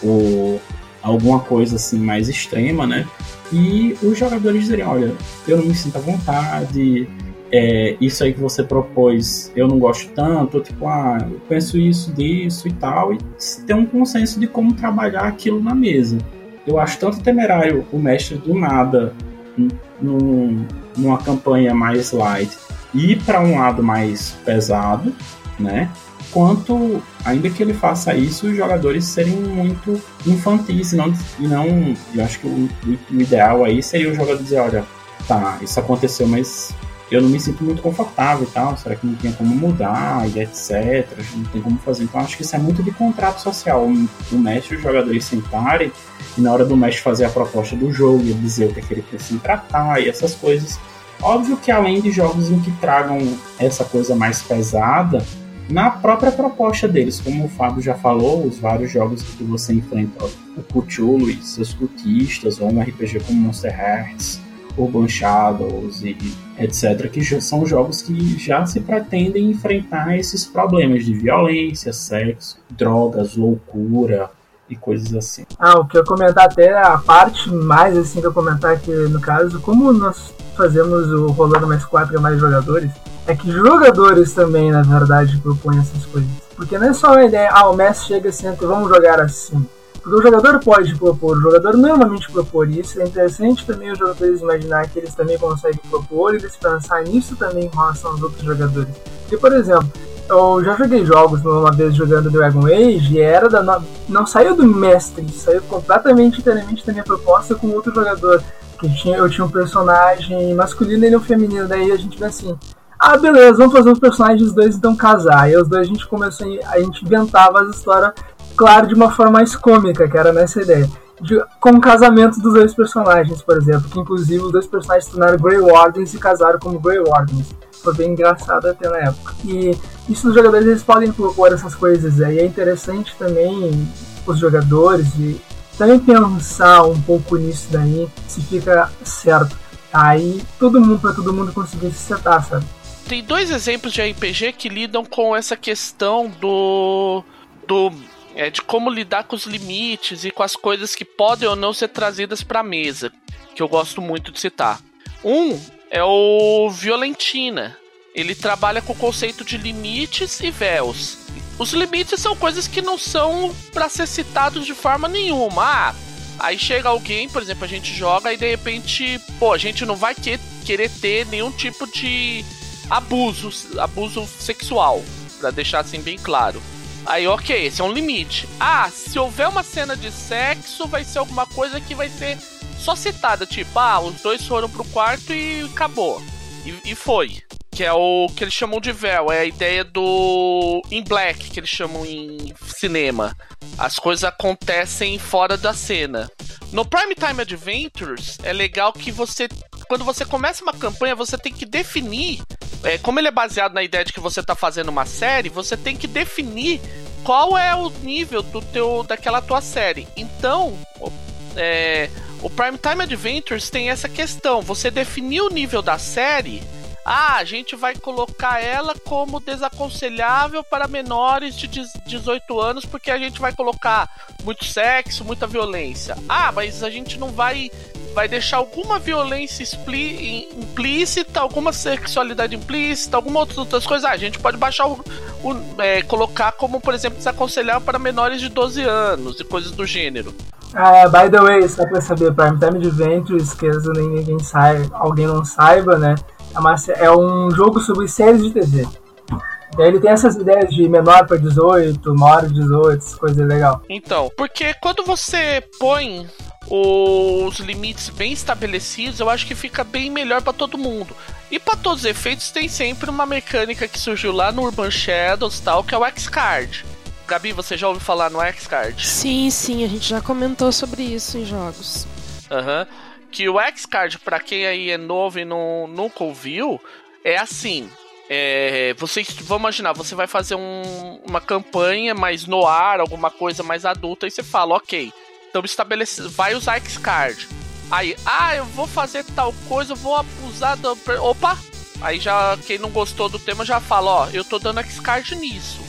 ou alguma coisa assim mais extrema, né? E os jogadores dizerem, olha, eu não me sinto à vontade, é, isso aí que você propôs eu não gosto tanto, tipo, ah, eu penso isso, disso e tal, e ter um consenso de como trabalhar aquilo na mesa. Eu acho tanto temerário o mestre do nada num, numa campanha mais light ir para um lado mais pesado, né? quanto, ainda que ele faça isso, os jogadores serem muito infantis e não, e não eu acho que o, o ideal aí seria o jogador dizer, olha, tá, isso aconteceu, mas eu não me sinto muito confortável e tal, será que não tem como mudar e etc, não tem como fazer. Então acho que isso é muito de contrato social, o mestre e os jogadores sentarem e na hora do mestre fazer a proposta do jogo e dizer o que, é que ele precisa tratar e essas coisas. Óbvio que além de jogos em que tragam essa coisa mais pesada, na própria proposta deles. Como o Fábio já falou, os vários jogos que você enfrenta o Cthulhu e seus cultistas, ou um RPG como Monster Hearts, Urban Shadows e etc., que já são jogos que já se pretendem enfrentar esses problemas de violência, sexo, drogas, loucura e coisas assim. Ah, o que eu comentar até a parte mais assim que eu comentar aqui no caso, como nós fazemos o rolando mais quatro mais jogadores, é que jogadores também, na verdade, propõem essas coisas. Porque não é só uma ideia, ah, o Messi chega assim, vamos jogar assim. Porque o jogador pode propor, o jogador normalmente propor isso. É interessante também os jogadores imaginar que eles também conseguem propor e eles pensar nisso também em relação aos outros jogadores. Porque, por exemplo, eu já joguei jogos uma vez jogando Dragon Age e era da não saiu do mestre, saiu completamente inteiramente da minha proposta com outro jogador. Que tinha, eu tinha um personagem masculino e ele um feminino, daí a gente vê assim, ah, beleza, vamos fazer os personagens dois então casar. E os dois a gente começou a, a gente inventava as histórias, claro, de uma forma mais cômica, que era nessa ideia. De, com o casamento dos dois personagens, por exemplo, que inclusive os dois personagens se tornaram Grey Wardens e casaram como Grey Wardens. Foi bem engraçado até na época. E isso os jogadores eles podem propor essas coisas aí. É interessante também os jogadores e também pensar um pouco nisso daí, se fica certo. Aí todo mundo, para todo mundo conseguir se setar, sabe? tem dois exemplos de RPG que lidam com essa questão do. do é, de como lidar com os limites e com as coisas que podem ou não ser trazidas para mesa, que eu gosto muito de citar. Um é o Violentina. Ele trabalha com o conceito de limites e véus. Os limites são coisas que não são para ser citados de forma nenhuma. Ah, aí chega alguém, por exemplo, a gente joga e de repente, pô, a gente não vai querer ter nenhum tipo de abuso, abuso sexual, para deixar assim bem claro. Aí, ok, esse é um limite. Ah, se houver uma cena de sexo, vai ser alguma coisa que vai ser só citada, tipo, ah, os dois foram pro quarto e acabou. E, e foi. Que é o que eles chamam de véu, é a ideia do in black, que eles chamam em cinema. As coisas acontecem fora da cena. No Prime Time Adventures, é legal que você quando você começa uma campanha, você tem que definir. É, como ele é baseado na ideia de que você está fazendo uma série, você tem que definir qual é o nível do teu daquela tua série. Então, é, o Prime Time Adventures tem essa questão. Você definir o nível da série Ah, a gente vai colocar ela como desaconselhável para menores de 18 anos porque a gente vai colocar muito sexo, muita violência. Ah, mas a gente não vai vai deixar alguma violência implícita, alguma sexualidade implícita, alguma outras coisas. Ah, a gente pode baixar o, o é, colocar como, por exemplo, desaconselhável para menores de 12 anos e coisas do gênero. Ah, by the way, só pra saber, Prime Time Adventures, caso ninguém saiba, alguém não saiba, né? É, é um jogo sobre séries de TV. Daí ele tem essas ideias de menor para 18, maior de 18, essas coisas legal. Então, porque quando você põe os limites bem estabelecidos, eu acho que fica bem melhor para todo mundo. E para todos os efeitos, tem sempre uma mecânica que surgiu lá no Urban Shadows, tal, que é o X-Card. Gabi, você já ouviu falar no X-Card? Sim, sim, a gente já comentou sobre isso em jogos. Aham. Uhum. Que o X-Card, pra quem aí é novo e não, nunca ouviu, é assim. É, você, vamos imaginar, você vai fazer um, uma campanha mais no ar, alguma coisa mais adulta, e você fala, ok, então estabelece, vai usar X-Card. Aí, ah, eu vou fazer tal coisa, eu vou abusar do. Opa! Aí já, quem não gostou do tema já fala, ó, eu tô dando X-Card nisso.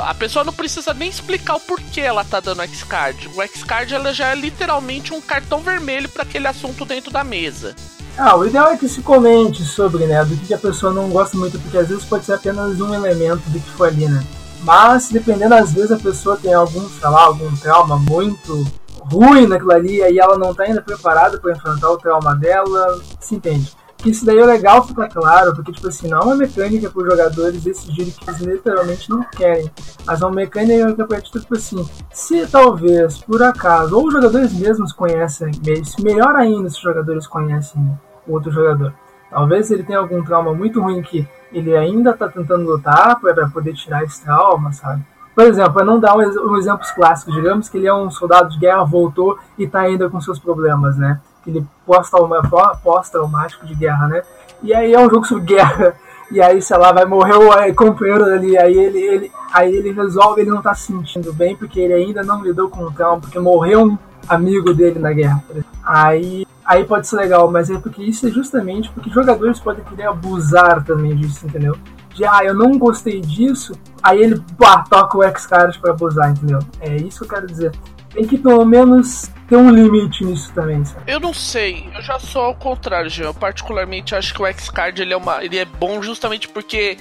A pessoa não precisa nem explicar o porquê ela tá dando X-Card. O X-Card ela já é literalmente um cartão vermelho para aquele assunto dentro da mesa. Ah, o ideal é que se comente sobre, né, do que a pessoa não gosta muito, porque às vezes pode ser apenas um elemento do que foi ali, né. Mas, dependendo, às vezes a pessoa tem algum, sei lá, algum trauma muito ruim naquilo ali, aí ela não tá ainda preparada para enfrentar o trauma dela, se entende isso daí é legal ficar claro, porque, tipo assim, não é uma mecânica para os jogadores decidirem que eles literalmente não querem, mas é uma mecânica que a partir tipo assim, se talvez, por acaso, ou os jogadores mesmos conhecem, melhor ainda se os jogadores conhecem o outro jogador. Talvez ele tenha algum trauma muito ruim que ele ainda está tentando lutar para poder tirar esse trauma, sabe? Por exemplo, para não dar um, um exemplos clássicos, digamos que ele é um soldado de guerra, voltou e está ainda com seus problemas, né? Aquele pós-traumático de guerra, né? E aí é um jogo sobre guerra. [laughs] E aí, sei lá, vai morrer o companheiro ali. Aí ele, ele, aí ele resolve, ele não tá se sentindo bem, porque ele ainda não lidou com o trauma, porque morreu um amigo dele na guerra. Aí, aí pode ser legal, mas é porque isso é justamente porque jogadores podem querer abusar também disso, entendeu? De, ah, eu não gostei disso, aí ele pá, toca o X-Card pra abusar, entendeu? É isso que eu quero dizer tem que pelo menos ter um limite nisso também, sabe? Eu não sei, eu já sou ao contrário, Jean. Eu particularmente acho que o X-Card ele é, ele é bom justamente porque,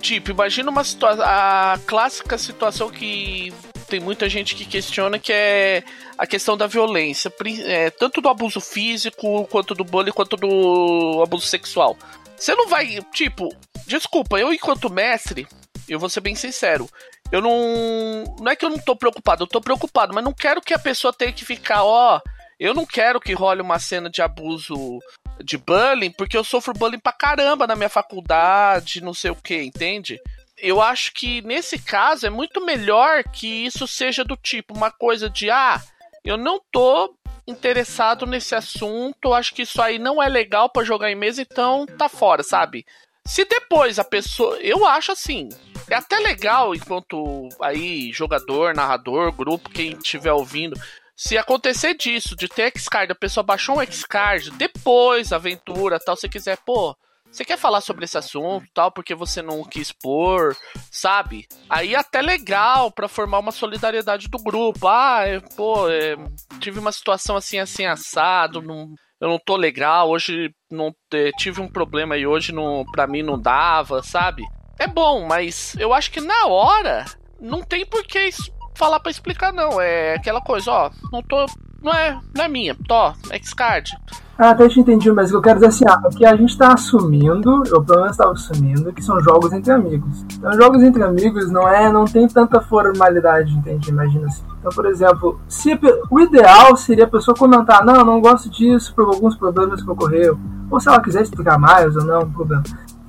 tipo, imagina uma situação. A clássica situação que tem muita gente que questiona que é a questão da violência, é, tanto do abuso físico, quanto do bullying, quanto do abuso sexual. Você não vai, tipo, desculpa, eu enquanto mestre, eu vou ser bem sincero, eu não. Não é que eu não tô preocupado, eu tô preocupado, mas não quero que a pessoa tenha que ficar, ó. Eu não quero que role uma cena de abuso de bullying, porque eu sofro bullying pra caramba na minha faculdade, não sei o que, entende? Eu acho que nesse caso é muito melhor que isso seja do tipo uma coisa de ah, eu não tô interessado nesse assunto, acho que isso aí não é legal para jogar em mesa, então tá fora, sabe? Se depois a pessoa. Eu acho assim. É até legal enquanto aí, jogador, narrador, grupo, quem estiver ouvindo. Se acontecer disso, de ter X-Card, a pessoa baixou um X-Card, depois, aventura tal, se quiser, pô, você quer falar sobre esse assunto tal, porque você não quis pôr, sabe? Aí é até legal para formar uma solidariedade do grupo. Ah, é, pô, é, tive uma situação assim, assim, assado, não eu não tô legal, hoje não é, tive um problema e hoje não, pra mim não dava, sabe? É bom, mas eu acho que na hora não tem por que falar para explicar, não. É aquela coisa, ó, não tô. Não é, não é minha, tô, X-Card. Ah, até te entendi, mas eu quero dizer assim, ah, que a gente tá assumindo, eu pelo menos estava assumindo, que são jogos entre amigos. Então, jogos entre amigos não é, não tem tanta formalidade, entende? Imagina assim. Então, por exemplo, se o ideal seria a pessoa comentar, não, não gosto disso por alguns problemas que ocorreu. Ou se ela quiser explicar mais ou não, problema.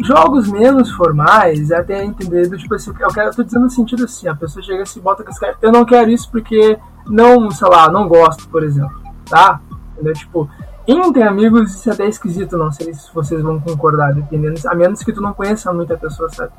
Jogos menos formais, é até entender do tipo assim, eu quero, eu tô dizendo no sentido assim, a pessoa chega assim, bota com esse cara, eu não quero isso porque não, sei lá, não gosto, por exemplo, tá? Entendeu? Tipo, entre amigos, isso é até esquisito, não sei se vocês vão concordar, dependendo, a menos que tu não conheça muita pessoa, sabe?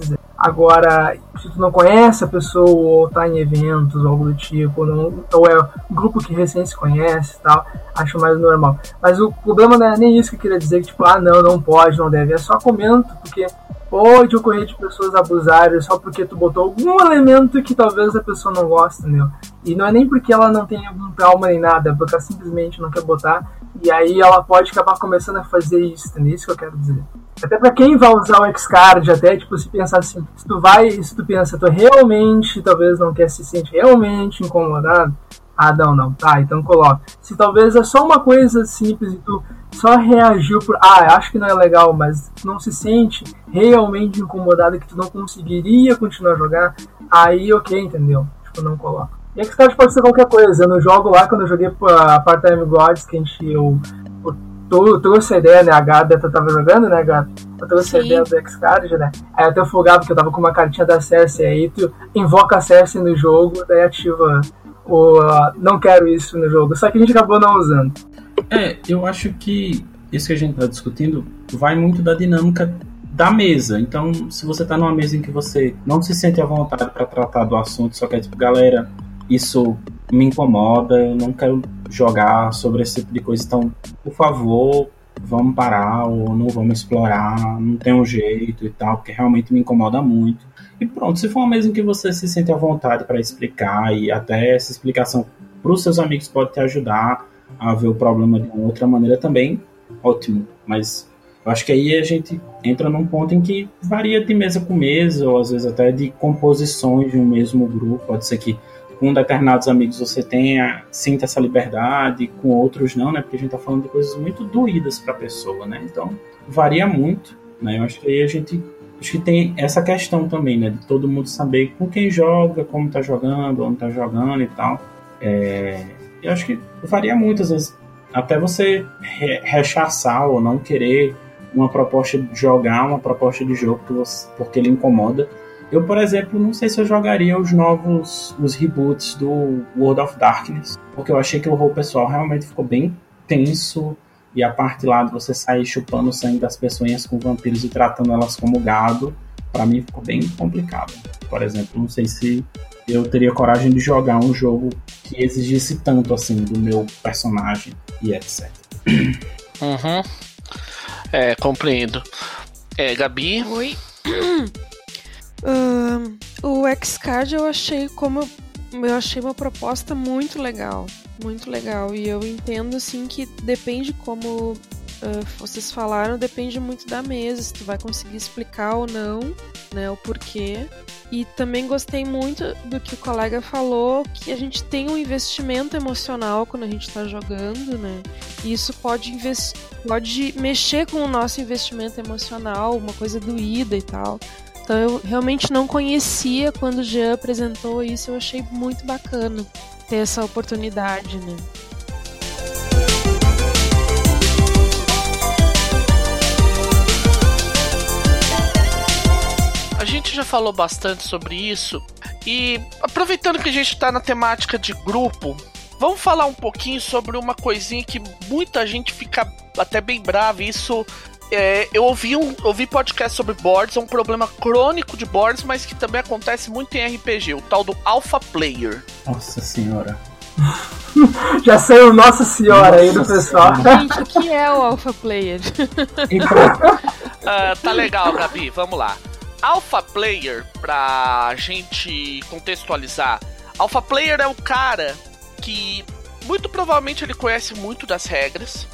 Isso. Agora, se tu não conhece a pessoa, ou tá em eventos, ou algo do tipo, ou, não, ou é um grupo que recém se conhece e tal, acho mais normal. Mas o problema não é nem isso que eu queria dizer, que tipo, ah não, não pode, não deve. É só comento, porque pode ocorrer de pessoas abusarem só porque tu botou algum elemento que talvez a pessoa não goste, entendeu? E não é nem porque ela não tem algum trauma nem nada, é porque ela simplesmente não quer botar. E aí ela pode acabar começando a fazer isso, entendeu? Isso que eu quero dizer. Até para quem vai usar o Xcard, até tipo, se pensar assim, se tu vai, se tu pensa, tu realmente talvez não quer se sentir realmente incomodado, ah, não, não, tá, então coloca. Se talvez é só uma coisa simples e tu só reagiu por, ah, acho que não é legal, mas não se sente realmente incomodado que tu não conseguiria continuar a jogar, aí ok, entendeu? Tipo, não coloca. E Xcard pode ser qualquer coisa. No jogo lá, quando eu joguei a Part-Time Gods, que a gente, eu, eu trouxe a ideia, né? A Gabi tava jogando, né, Gabi? Eu trouxe Sim. a ideia do Xcard, né? Aí eu até folgava porque eu tava com uma cartinha da Cersei, aí tu invoca a Cersei no jogo, daí ativa o uh, não quero isso no jogo. Só que a gente acabou não usando. É, eu acho que isso que a gente está discutindo vai muito da dinâmica da mesa. Então, se você está numa mesa em que você não se sente à vontade para tratar do assunto, só que é tipo, galera, isso me incomoda, eu não quero jogar sobre esse tipo de coisa, então, por favor, vamos parar ou não vamos explorar, não tem um jeito e tal, porque realmente me incomoda muito. E pronto, se for em que você se sente à vontade para explicar e até essa explicação para os seus amigos pode te ajudar a ver o problema de uma outra maneira também, ótimo. Mas eu acho que aí a gente entra num ponto em que varia de mesa com mesa, ou às vezes até de composições de um mesmo grupo. Pode ser que com determinados amigos você tenha, sinta essa liberdade, com outros não, né? Porque a gente tá falando de coisas muito doídas para a pessoa, né? Então varia muito, né? Eu acho que aí a gente acho que tem essa questão também, né? De todo mundo saber com quem joga, como tá jogando, onde tá jogando e tal. É, eu acho que varia muito, às vezes, até você re rechaçar ou não querer uma proposta de jogar, uma proposta de jogo você, porque ele incomoda. Eu, por exemplo, não sei se eu jogaria os novos, os reboots do World of Darkness, porque eu achei que o rol pessoal realmente ficou bem tenso, e a parte lá de você sair chupando o sangue das pessoas com vampiros e tratando elas como gado, para mim ficou bem complicado. Por exemplo, não sei se eu teria coragem de jogar um jogo que exigisse tanto assim do meu personagem e etc. Uhum. É, compreendo. É, Gabi? Oi. [clears throat] uh, o X-Card eu achei como. Eu achei uma proposta muito legal. Muito legal. E eu entendo assim que depende como uh, vocês falaram, depende muito da mesa, se tu vai conseguir explicar ou não, né, o porquê. E também gostei muito do que o colega falou, que a gente tem um investimento emocional quando a gente está jogando, né? E isso pode, pode mexer com o nosso investimento emocional, uma coisa doída e tal. Então eu realmente não conhecia quando o Jean apresentou isso, eu achei muito bacana ter essa oportunidade, né? A gente já falou bastante sobre isso e aproveitando que a gente está na temática de grupo, vamos falar um pouquinho sobre uma coisinha que muita gente fica até bem brava. Isso é, eu ouvi um ouvi podcast sobre boards, é um problema crônico de boards, mas que também acontece muito em RPG, o tal do Alpha Player. Nossa senhora. [laughs] Já saiu Nossa Senhora Nossa aí do pessoal. Gente, o que é o Alpha Player? uh, [laughs] tá legal, Gabi, vamos lá. Alpha Player, pra gente contextualizar, Alpha Player é o cara que muito provavelmente ele conhece muito das regras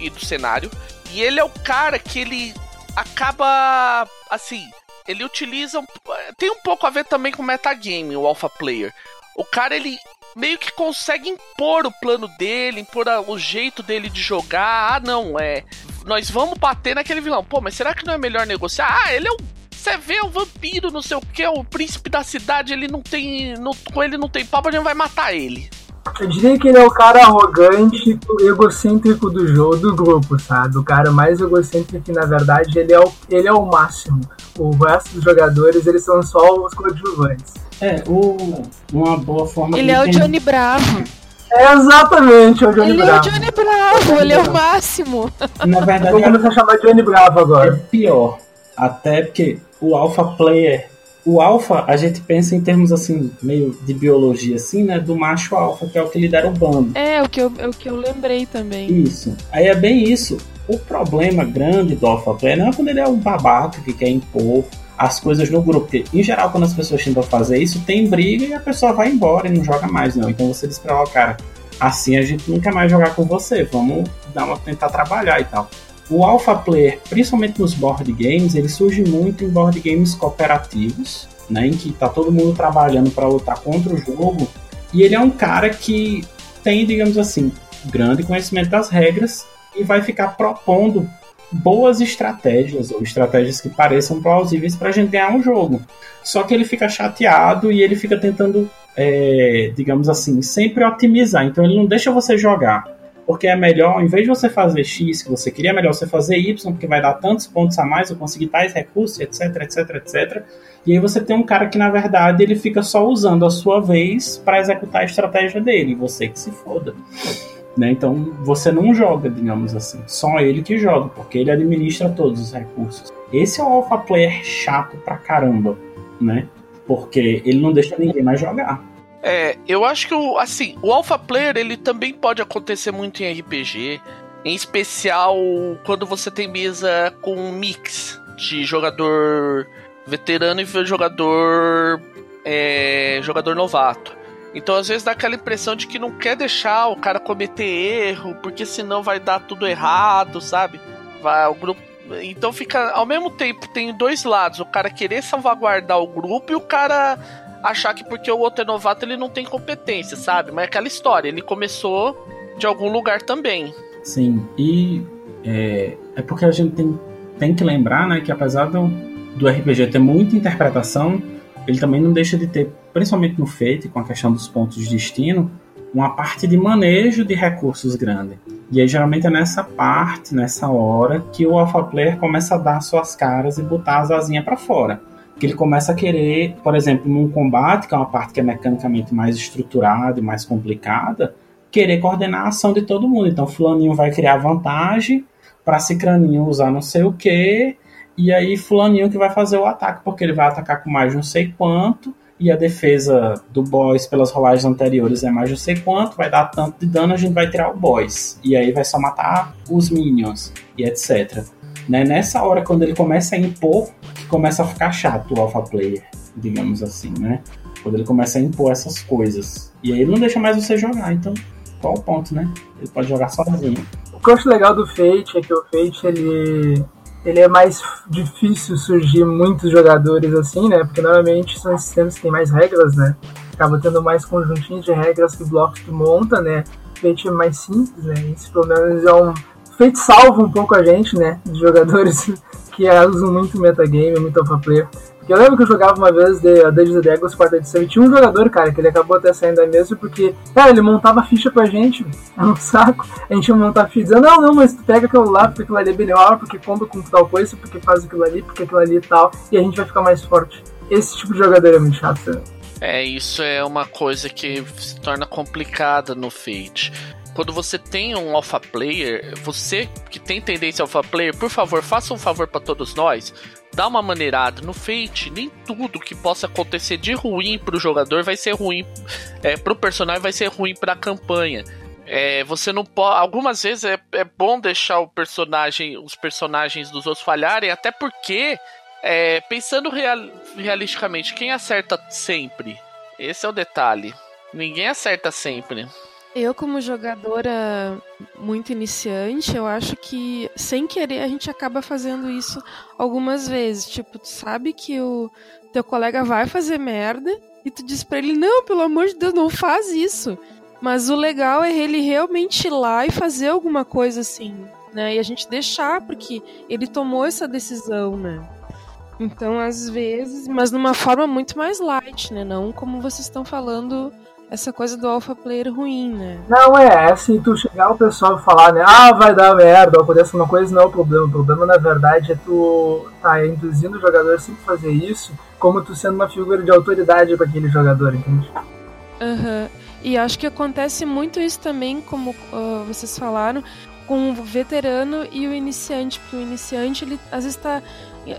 e do cenário, e ele é o cara que ele acaba assim, ele utiliza tem um pouco a ver também com metagame, o Alpha Player. O cara ele meio que consegue impor o plano dele, impor o jeito dele de jogar. Ah, não, é. Nós vamos bater naquele vilão. Pô, mas será que não é melhor negociar? Ah, ele é um você vê o vampiro, não sei o que, o príncipe da cidade, ele não tem. Não, com ele não tem papo, a gente vai matar ele. Eu diria que ele é o cara arrogante, egocêntrico do jogo, do grupo, sabe? O cara mais egocêntrico que, na verdade, ele é o, ele é o máximo. O resto dos jogadores, eles são só os coadjuvantes. É, o, uma boa forma Ele é o Johnny Bravo. É exatamente o Johnny ele Bravo. Ele é o Johnny Bravo, ele é o máximo. Na verdade, Vou começar a chamar Johnny Bravo agora. É pior. Até porque o Alpha Player o alfa, a gente pensa em termos assim, meio de biologia, assim, né? Do macho alfa, que é o que lidera o bando. É, o que eu, é o que eu lembrei também. Isso. Aí é bem isso. O problema grande do alfa player não é quando ele é um babaca que quer impor as coisas no grupo. Porque, em geral, quando as pessoas tentam fazer isso, tem briga e a pessoa vai embora e não joga mais, não. Então você diz pra ela, cara, assim a gente quer mais jogar com você, vamos dar uma, tentar trabalhar e tal. O alpha player, principalmente nos board games, ele surge muito em board games cooperativos, né, em que tá todo mundo trabalhando para lutar contra o jogo. E ele é um cara que tem, digamos assim, grande conhecimento das regras e vai ficar propondo boas estratégias ou estratégias que pareçam plausíveis para a gente ganhar um jogo. Só que ele fica chateado e ele fica tentando, é, digamos assim, sempre otimizar. Então ele não deixa você jogar porque é melhor, em vez de você fazer X, que você queria, é melhor você fazer Y, porque vai dar tantos pontos a mais, ou conseguir tais recursos, etc, etc, etc. E aí você tem um cara que, na verdade, ele fica só usando a sua vez para executar a estratégia dele, você que se foda. Né? Então você não joga, digamos assim, só ele que joga, porque ele administra todos os recursos. Esse é o alpha player chato pra caramba, né? Porque ele não deixa ninguém mais jogar. É, eu acho que o, assim, o alpha player ele também pode acontecer muito em RPG, em especial quando você tem mesa com um mix de jogador veterano e jogador é, jogador novato. Então às vezes dá aquela impressão de que não quer deixar o cara cometer erro, porque senão vai dar tudo errado, sabe? Vai o grupo então fica ao mesmo tempo tem dois lados, o cara querer salvaguardar o grupo e o cara achar que porque o outro é novato ele não tem competência, sabe? Mas é aquela história, ele começou de algum lugar também. Sim, e é, é porque a gente tem, tem que lembrar, né, que apesar do, do RPG ter muita interpretação, ele também não deixa de ter, principalmente no Fate, com a questão dos pontos de destino, uma parte de manejo de recursos grande. E aí geralmente é nessa parte, nessa hora, que o Alpha Player começa a dar suas caras e botar as asinhas para fora que ele começa a querer, por exemplo, num combate, que é uma parte que é mecanicamente mais estruturada e mais complicada, querer coordenar a ação de todo mundo. Então, fulaninho vai criar vantagem para cicraninho usar não sei o que, e aí fulaninho que vai fazer o ataque, porque ele vai atacar com mais não sei quanto, e a defesa do boss pelas rolagens anteriores é mais não sei quanto, vai dar tanto de dano, a gente vai tirar o boss. E aí vai só matar os minions, e etc. Né? Nessa hora, quando ele começa a impor, começa a ficar chato o alpha player, digamos assim, né? Quando ele começa a impor essas coisas. E aí ele não deixa mais você jogar, então qual o ponto, né? Ele pode jogar sozinho. O que eu acho legal do Fate é que o Fate, ele, ele é mais difícil surgir muitos jogadores assim, né? Porque normalmente são sistemas que têm mais regras, né? Acaba tendo mais conjuntinhos de regras que blocos que monta, né? Fate é mais simples, né? Isso pelo menos é um feito salva um pouco a gente, né? De jogadores [laughs] que usam muito metagame, muito alpha player. Porque eu lembro que eu jogava uma vez de a Dungeons Dragons quarta edição e tinha um jogador, cara, que ele acabou até saindo da mesa porque, cara, ele montava ficha pra gente, [laughs] é um saco. A gente ia montar ficha dizendo, não, não, mas tu pega aquilo lá, porque aquilo ali é melhor, porque comba com tal coisa, porque faz aquilo ali, porque aquilo ali e tal, e a gente vai ficar mais forte. Esse tipo de jogador é muito chato, sabe? É, isso é uma coisa que se torna complicada no Fate quando você tem um alpha player, você que tem tendência alpha player, por favor, faça um favor para todos nós. Dá uma maneirada no Fate, nem tudo que possa acontecer de ruim pro jogador vai ser ruim, é, pro personagem vai ser ruim pra campanha. É, você não pode. Algumas vezes é, é bom deixar o personagem, os personagens dos outros falharem, até porque, é, pensando real, realisticamente, quem acerta sempre? Esse é o detalhe. Ninguém acerta sempre. Eu, como jogadora muito iniciante, eu acho que sem querer a gente acaba fazendo isso algumas vezes. Tipo, tu sabe que o teu colega vai fazer merda e tu diz pra ele: não, pelo amor de Deus, não faz isso. Mas o legal é ele realmente ir lá e fazer alguma coisa assim, né? E a gente deixar, porque ele tomou essa decisão, né? Então, às vezes, mas numa forma muito mais light, né? Não como vocês estão falando essa coisa do alpha player ruim, né? Não, é, é assim, tu chegar o pessoal e falar, né, ah, vai dar merda, acontece uma coisa, não é o problema. O problema, na verdade, é tu tá induzindo o jogador a sempre fazer isso, como tu sendo uma figura de autoridade para aquele jogador, entende? Aham. Uhum. E acho que acontece muito isso também, como uh, vocês falaram, com o veterano e o iniciante, porque o iniciante, ele às vezes tá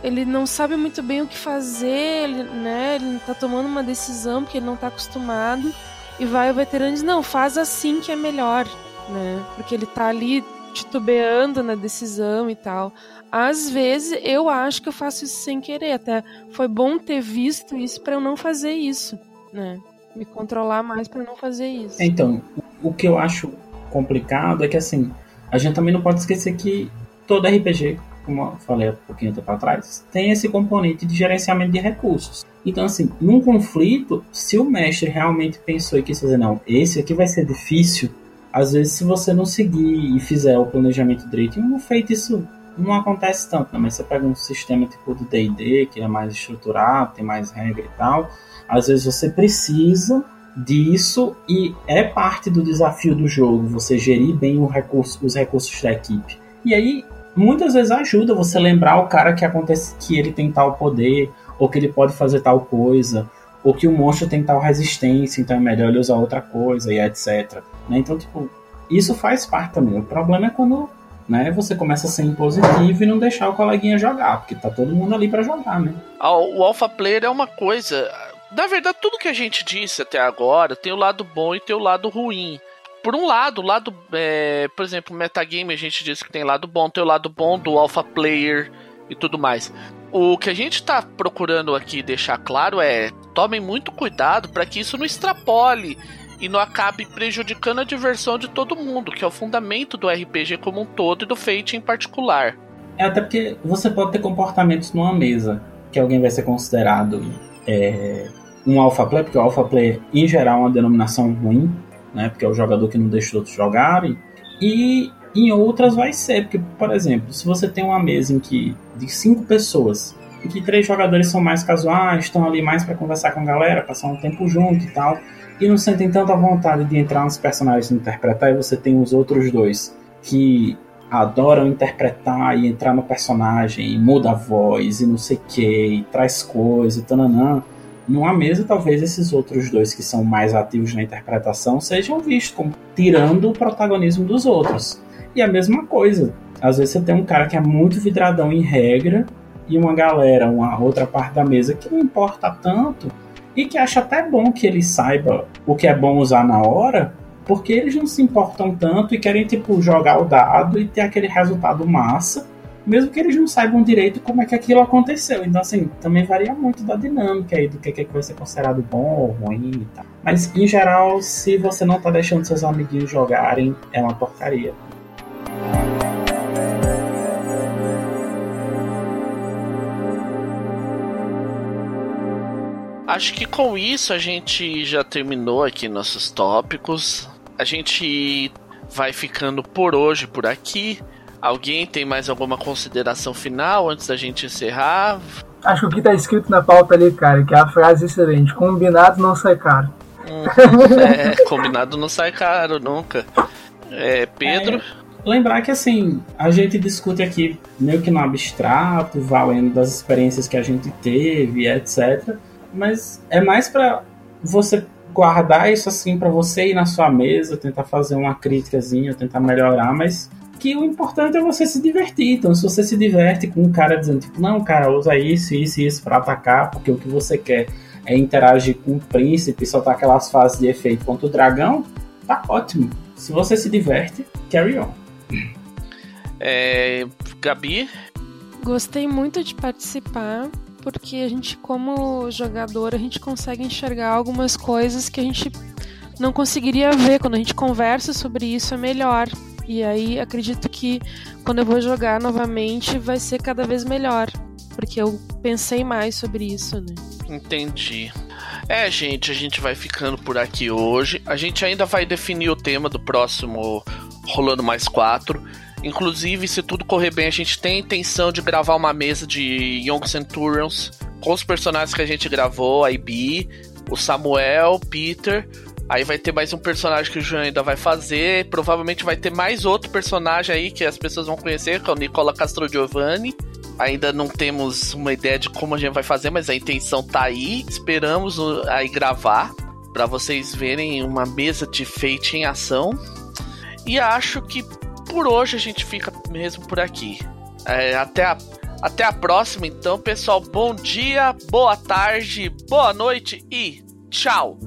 ele não sabe muito bem o que fazer, ele, né? Ele tá tomando uma decisão porque ele não tá acostumado. E vai o veterano diz, não, faz assim que é melhor, né? Porque ele tá ali titubeando na decisão e tal. Às vezes eu acho que eu faço isso sem querer, até foi bom ter visto isso para eu não fazer isso, né? Me controlar mais para não fazer isso. Então, o que eu acho complicado é que assim, a gente também não pode esquecer que todo RPG, como eu falei há pouquinho tempo atrás, tem esse componente de gerenciamento de recursos. Então, assim, num conflito, se o mestre realmente pensou e quis fazer, não, esse aqui vai ser difícil, às vezes se você não seguir e fizer o planejamento direito, um feito isso não acontece tanto, né? mas você pega um sistema tipo do D&D, que é mais estruturado, tem mais regra e tal, às vezes você precisa disso e é parte do desafio do jogo, você gerir bem recurso, os recursos da equipe. E aí, muitas vezes ajuda você lembrar o cara que acontece que ele tem tal poder, ou que ele pode fazer tal coisa, ou que o monstro tem tal resistência, então é melhor ele usar outra coisa e etc. Né? Então, tipo, isso faz parte também. O problema é quando né, você começa a ser impositivo e não deixar o coleguinha jogar, porque tá todo mundo ali para jogar, né? O alpha player é uma coisa. Na verdade, tudo que a gente disse até agora tem o lado bom e tem o lado ruim. Por um lado, lado, é, por exemplo, metagame a gente disse que tem lado bom, tem o lado bom do alpha player e tudo mais. O que a gente está procurando aqui deixar claro é tomem muito cuidado para que isso não extrapole e não acabe prejudicando a diversão de todo mundo, que é o fundamento do RPG como um todo e do Fate em particular. É até porque você pode ter comportamentos numa mesa que alguém vai ser considerado é, um alpha player, porque o alpha player em geral é uma denominação ruim, né? Porque é o jogador que não deixa os outros jogarem. E em outras vai ser, porque, por exemplo, se você tem uma mesa em que de cinco pessoas, em que três jogadores são mais casuais, estão ali mais para conversar com a galera, passar um tempo junto e tal, e não sentem tanta vontade de entrar nos personagens e interpretar, e você tem os outros dois que adoram interpretar e entrar no personagem, e muda a voz, e não sei o que, e traz coisa, e tananã. Numa mesa, talvez esses outros dois que são mais ativos na interpretação sejam vistos como tirando o protagonismo dos outros. E a mesma coisa, às vezes você tem um cara que é muito vidradão em regra e uma galera, uma outra parte da mesa que não importa tanto e que acha até bom que ele saiba o que é bom usar na hora, porque eles não se importam tanto e querem tipo jogar o dado e ter aquele resultado massa, mesmo que eles não saibam direito como é que aquilo aconteceu. Então assim, também varia muito da dinâmica aí do que, é que vai ser considerado bom ou ruim e tal. Mas em geral, se você não tá deixando seus amiguinhos jogarem, é uma porcaria. Acho que com isso a gente já terminou aqui nossos tópicos. A gente vai ficando por hoje por aqui. Alguém tem mais alguma consideração final antes da gente encerrar? Acho que o que tá escrito na pauta ali, cara, que é a frase excelente: combinado não sai caro. Hum, [laughs] é, combinado não sai caro nunca. É, Pedro. É, lembrar que assim, a gente discute aqui meio que no abstrato, valendo das experiências que a gente teve, etc mas é mais para você guardar isso assim para você ir na sua mesa, tentar fazer uma críticazinha, tentar melhorar, mas que o importante é você se divertir. Então, se você se diverte com um cara dizendo, tipo, não, cara, usa isso, isso e isso para atacar, porque o que você quer é interagir com o príncipe, soltar aquelas fases de efeito contra o dragão, tá ótimo. Se você se diverte, carry on. É, Gabi? Gostei muito de participar porque a gente, como jogador, a gente consegue enxergar algumas coisas que a gente não conseguiria ver. Quando a gente conversa sobre isso, é melhor. E aí acredito que quando eu vou jogar novamente vai ser cada vez melhor. Porque eu pensei mais sobre isso, né? Entendi. É, gente, a gente vai ficando por aqui hoje. A gente ainda vai definir o tema do próximo Rolando Mais 4. Inclusive, se tudo correr bem, a gente tem a intenção de gravar uma mesa de Young Centurions com os personagens que a gente gravou, a Ibi, o Samuel, Peter. Aí vai ter mais um personagem que o João ainda vai fazer. Provavelmente vai ter mais outro personagem aí que as pessoas vão conhecer, que é o Nicola Castro Giovanni. Ainda não temos uma ideia de como a gente vai fazer, mas a intenção tá aí. Esperamos aí gravar para vocês verem uma mesa de Fate em ação. E acho que por hoje a gente fica mesmo por aqui. É, até a, Até a próxima, então, pessoal. Bom dia, boa tarde, boa noite e tchau!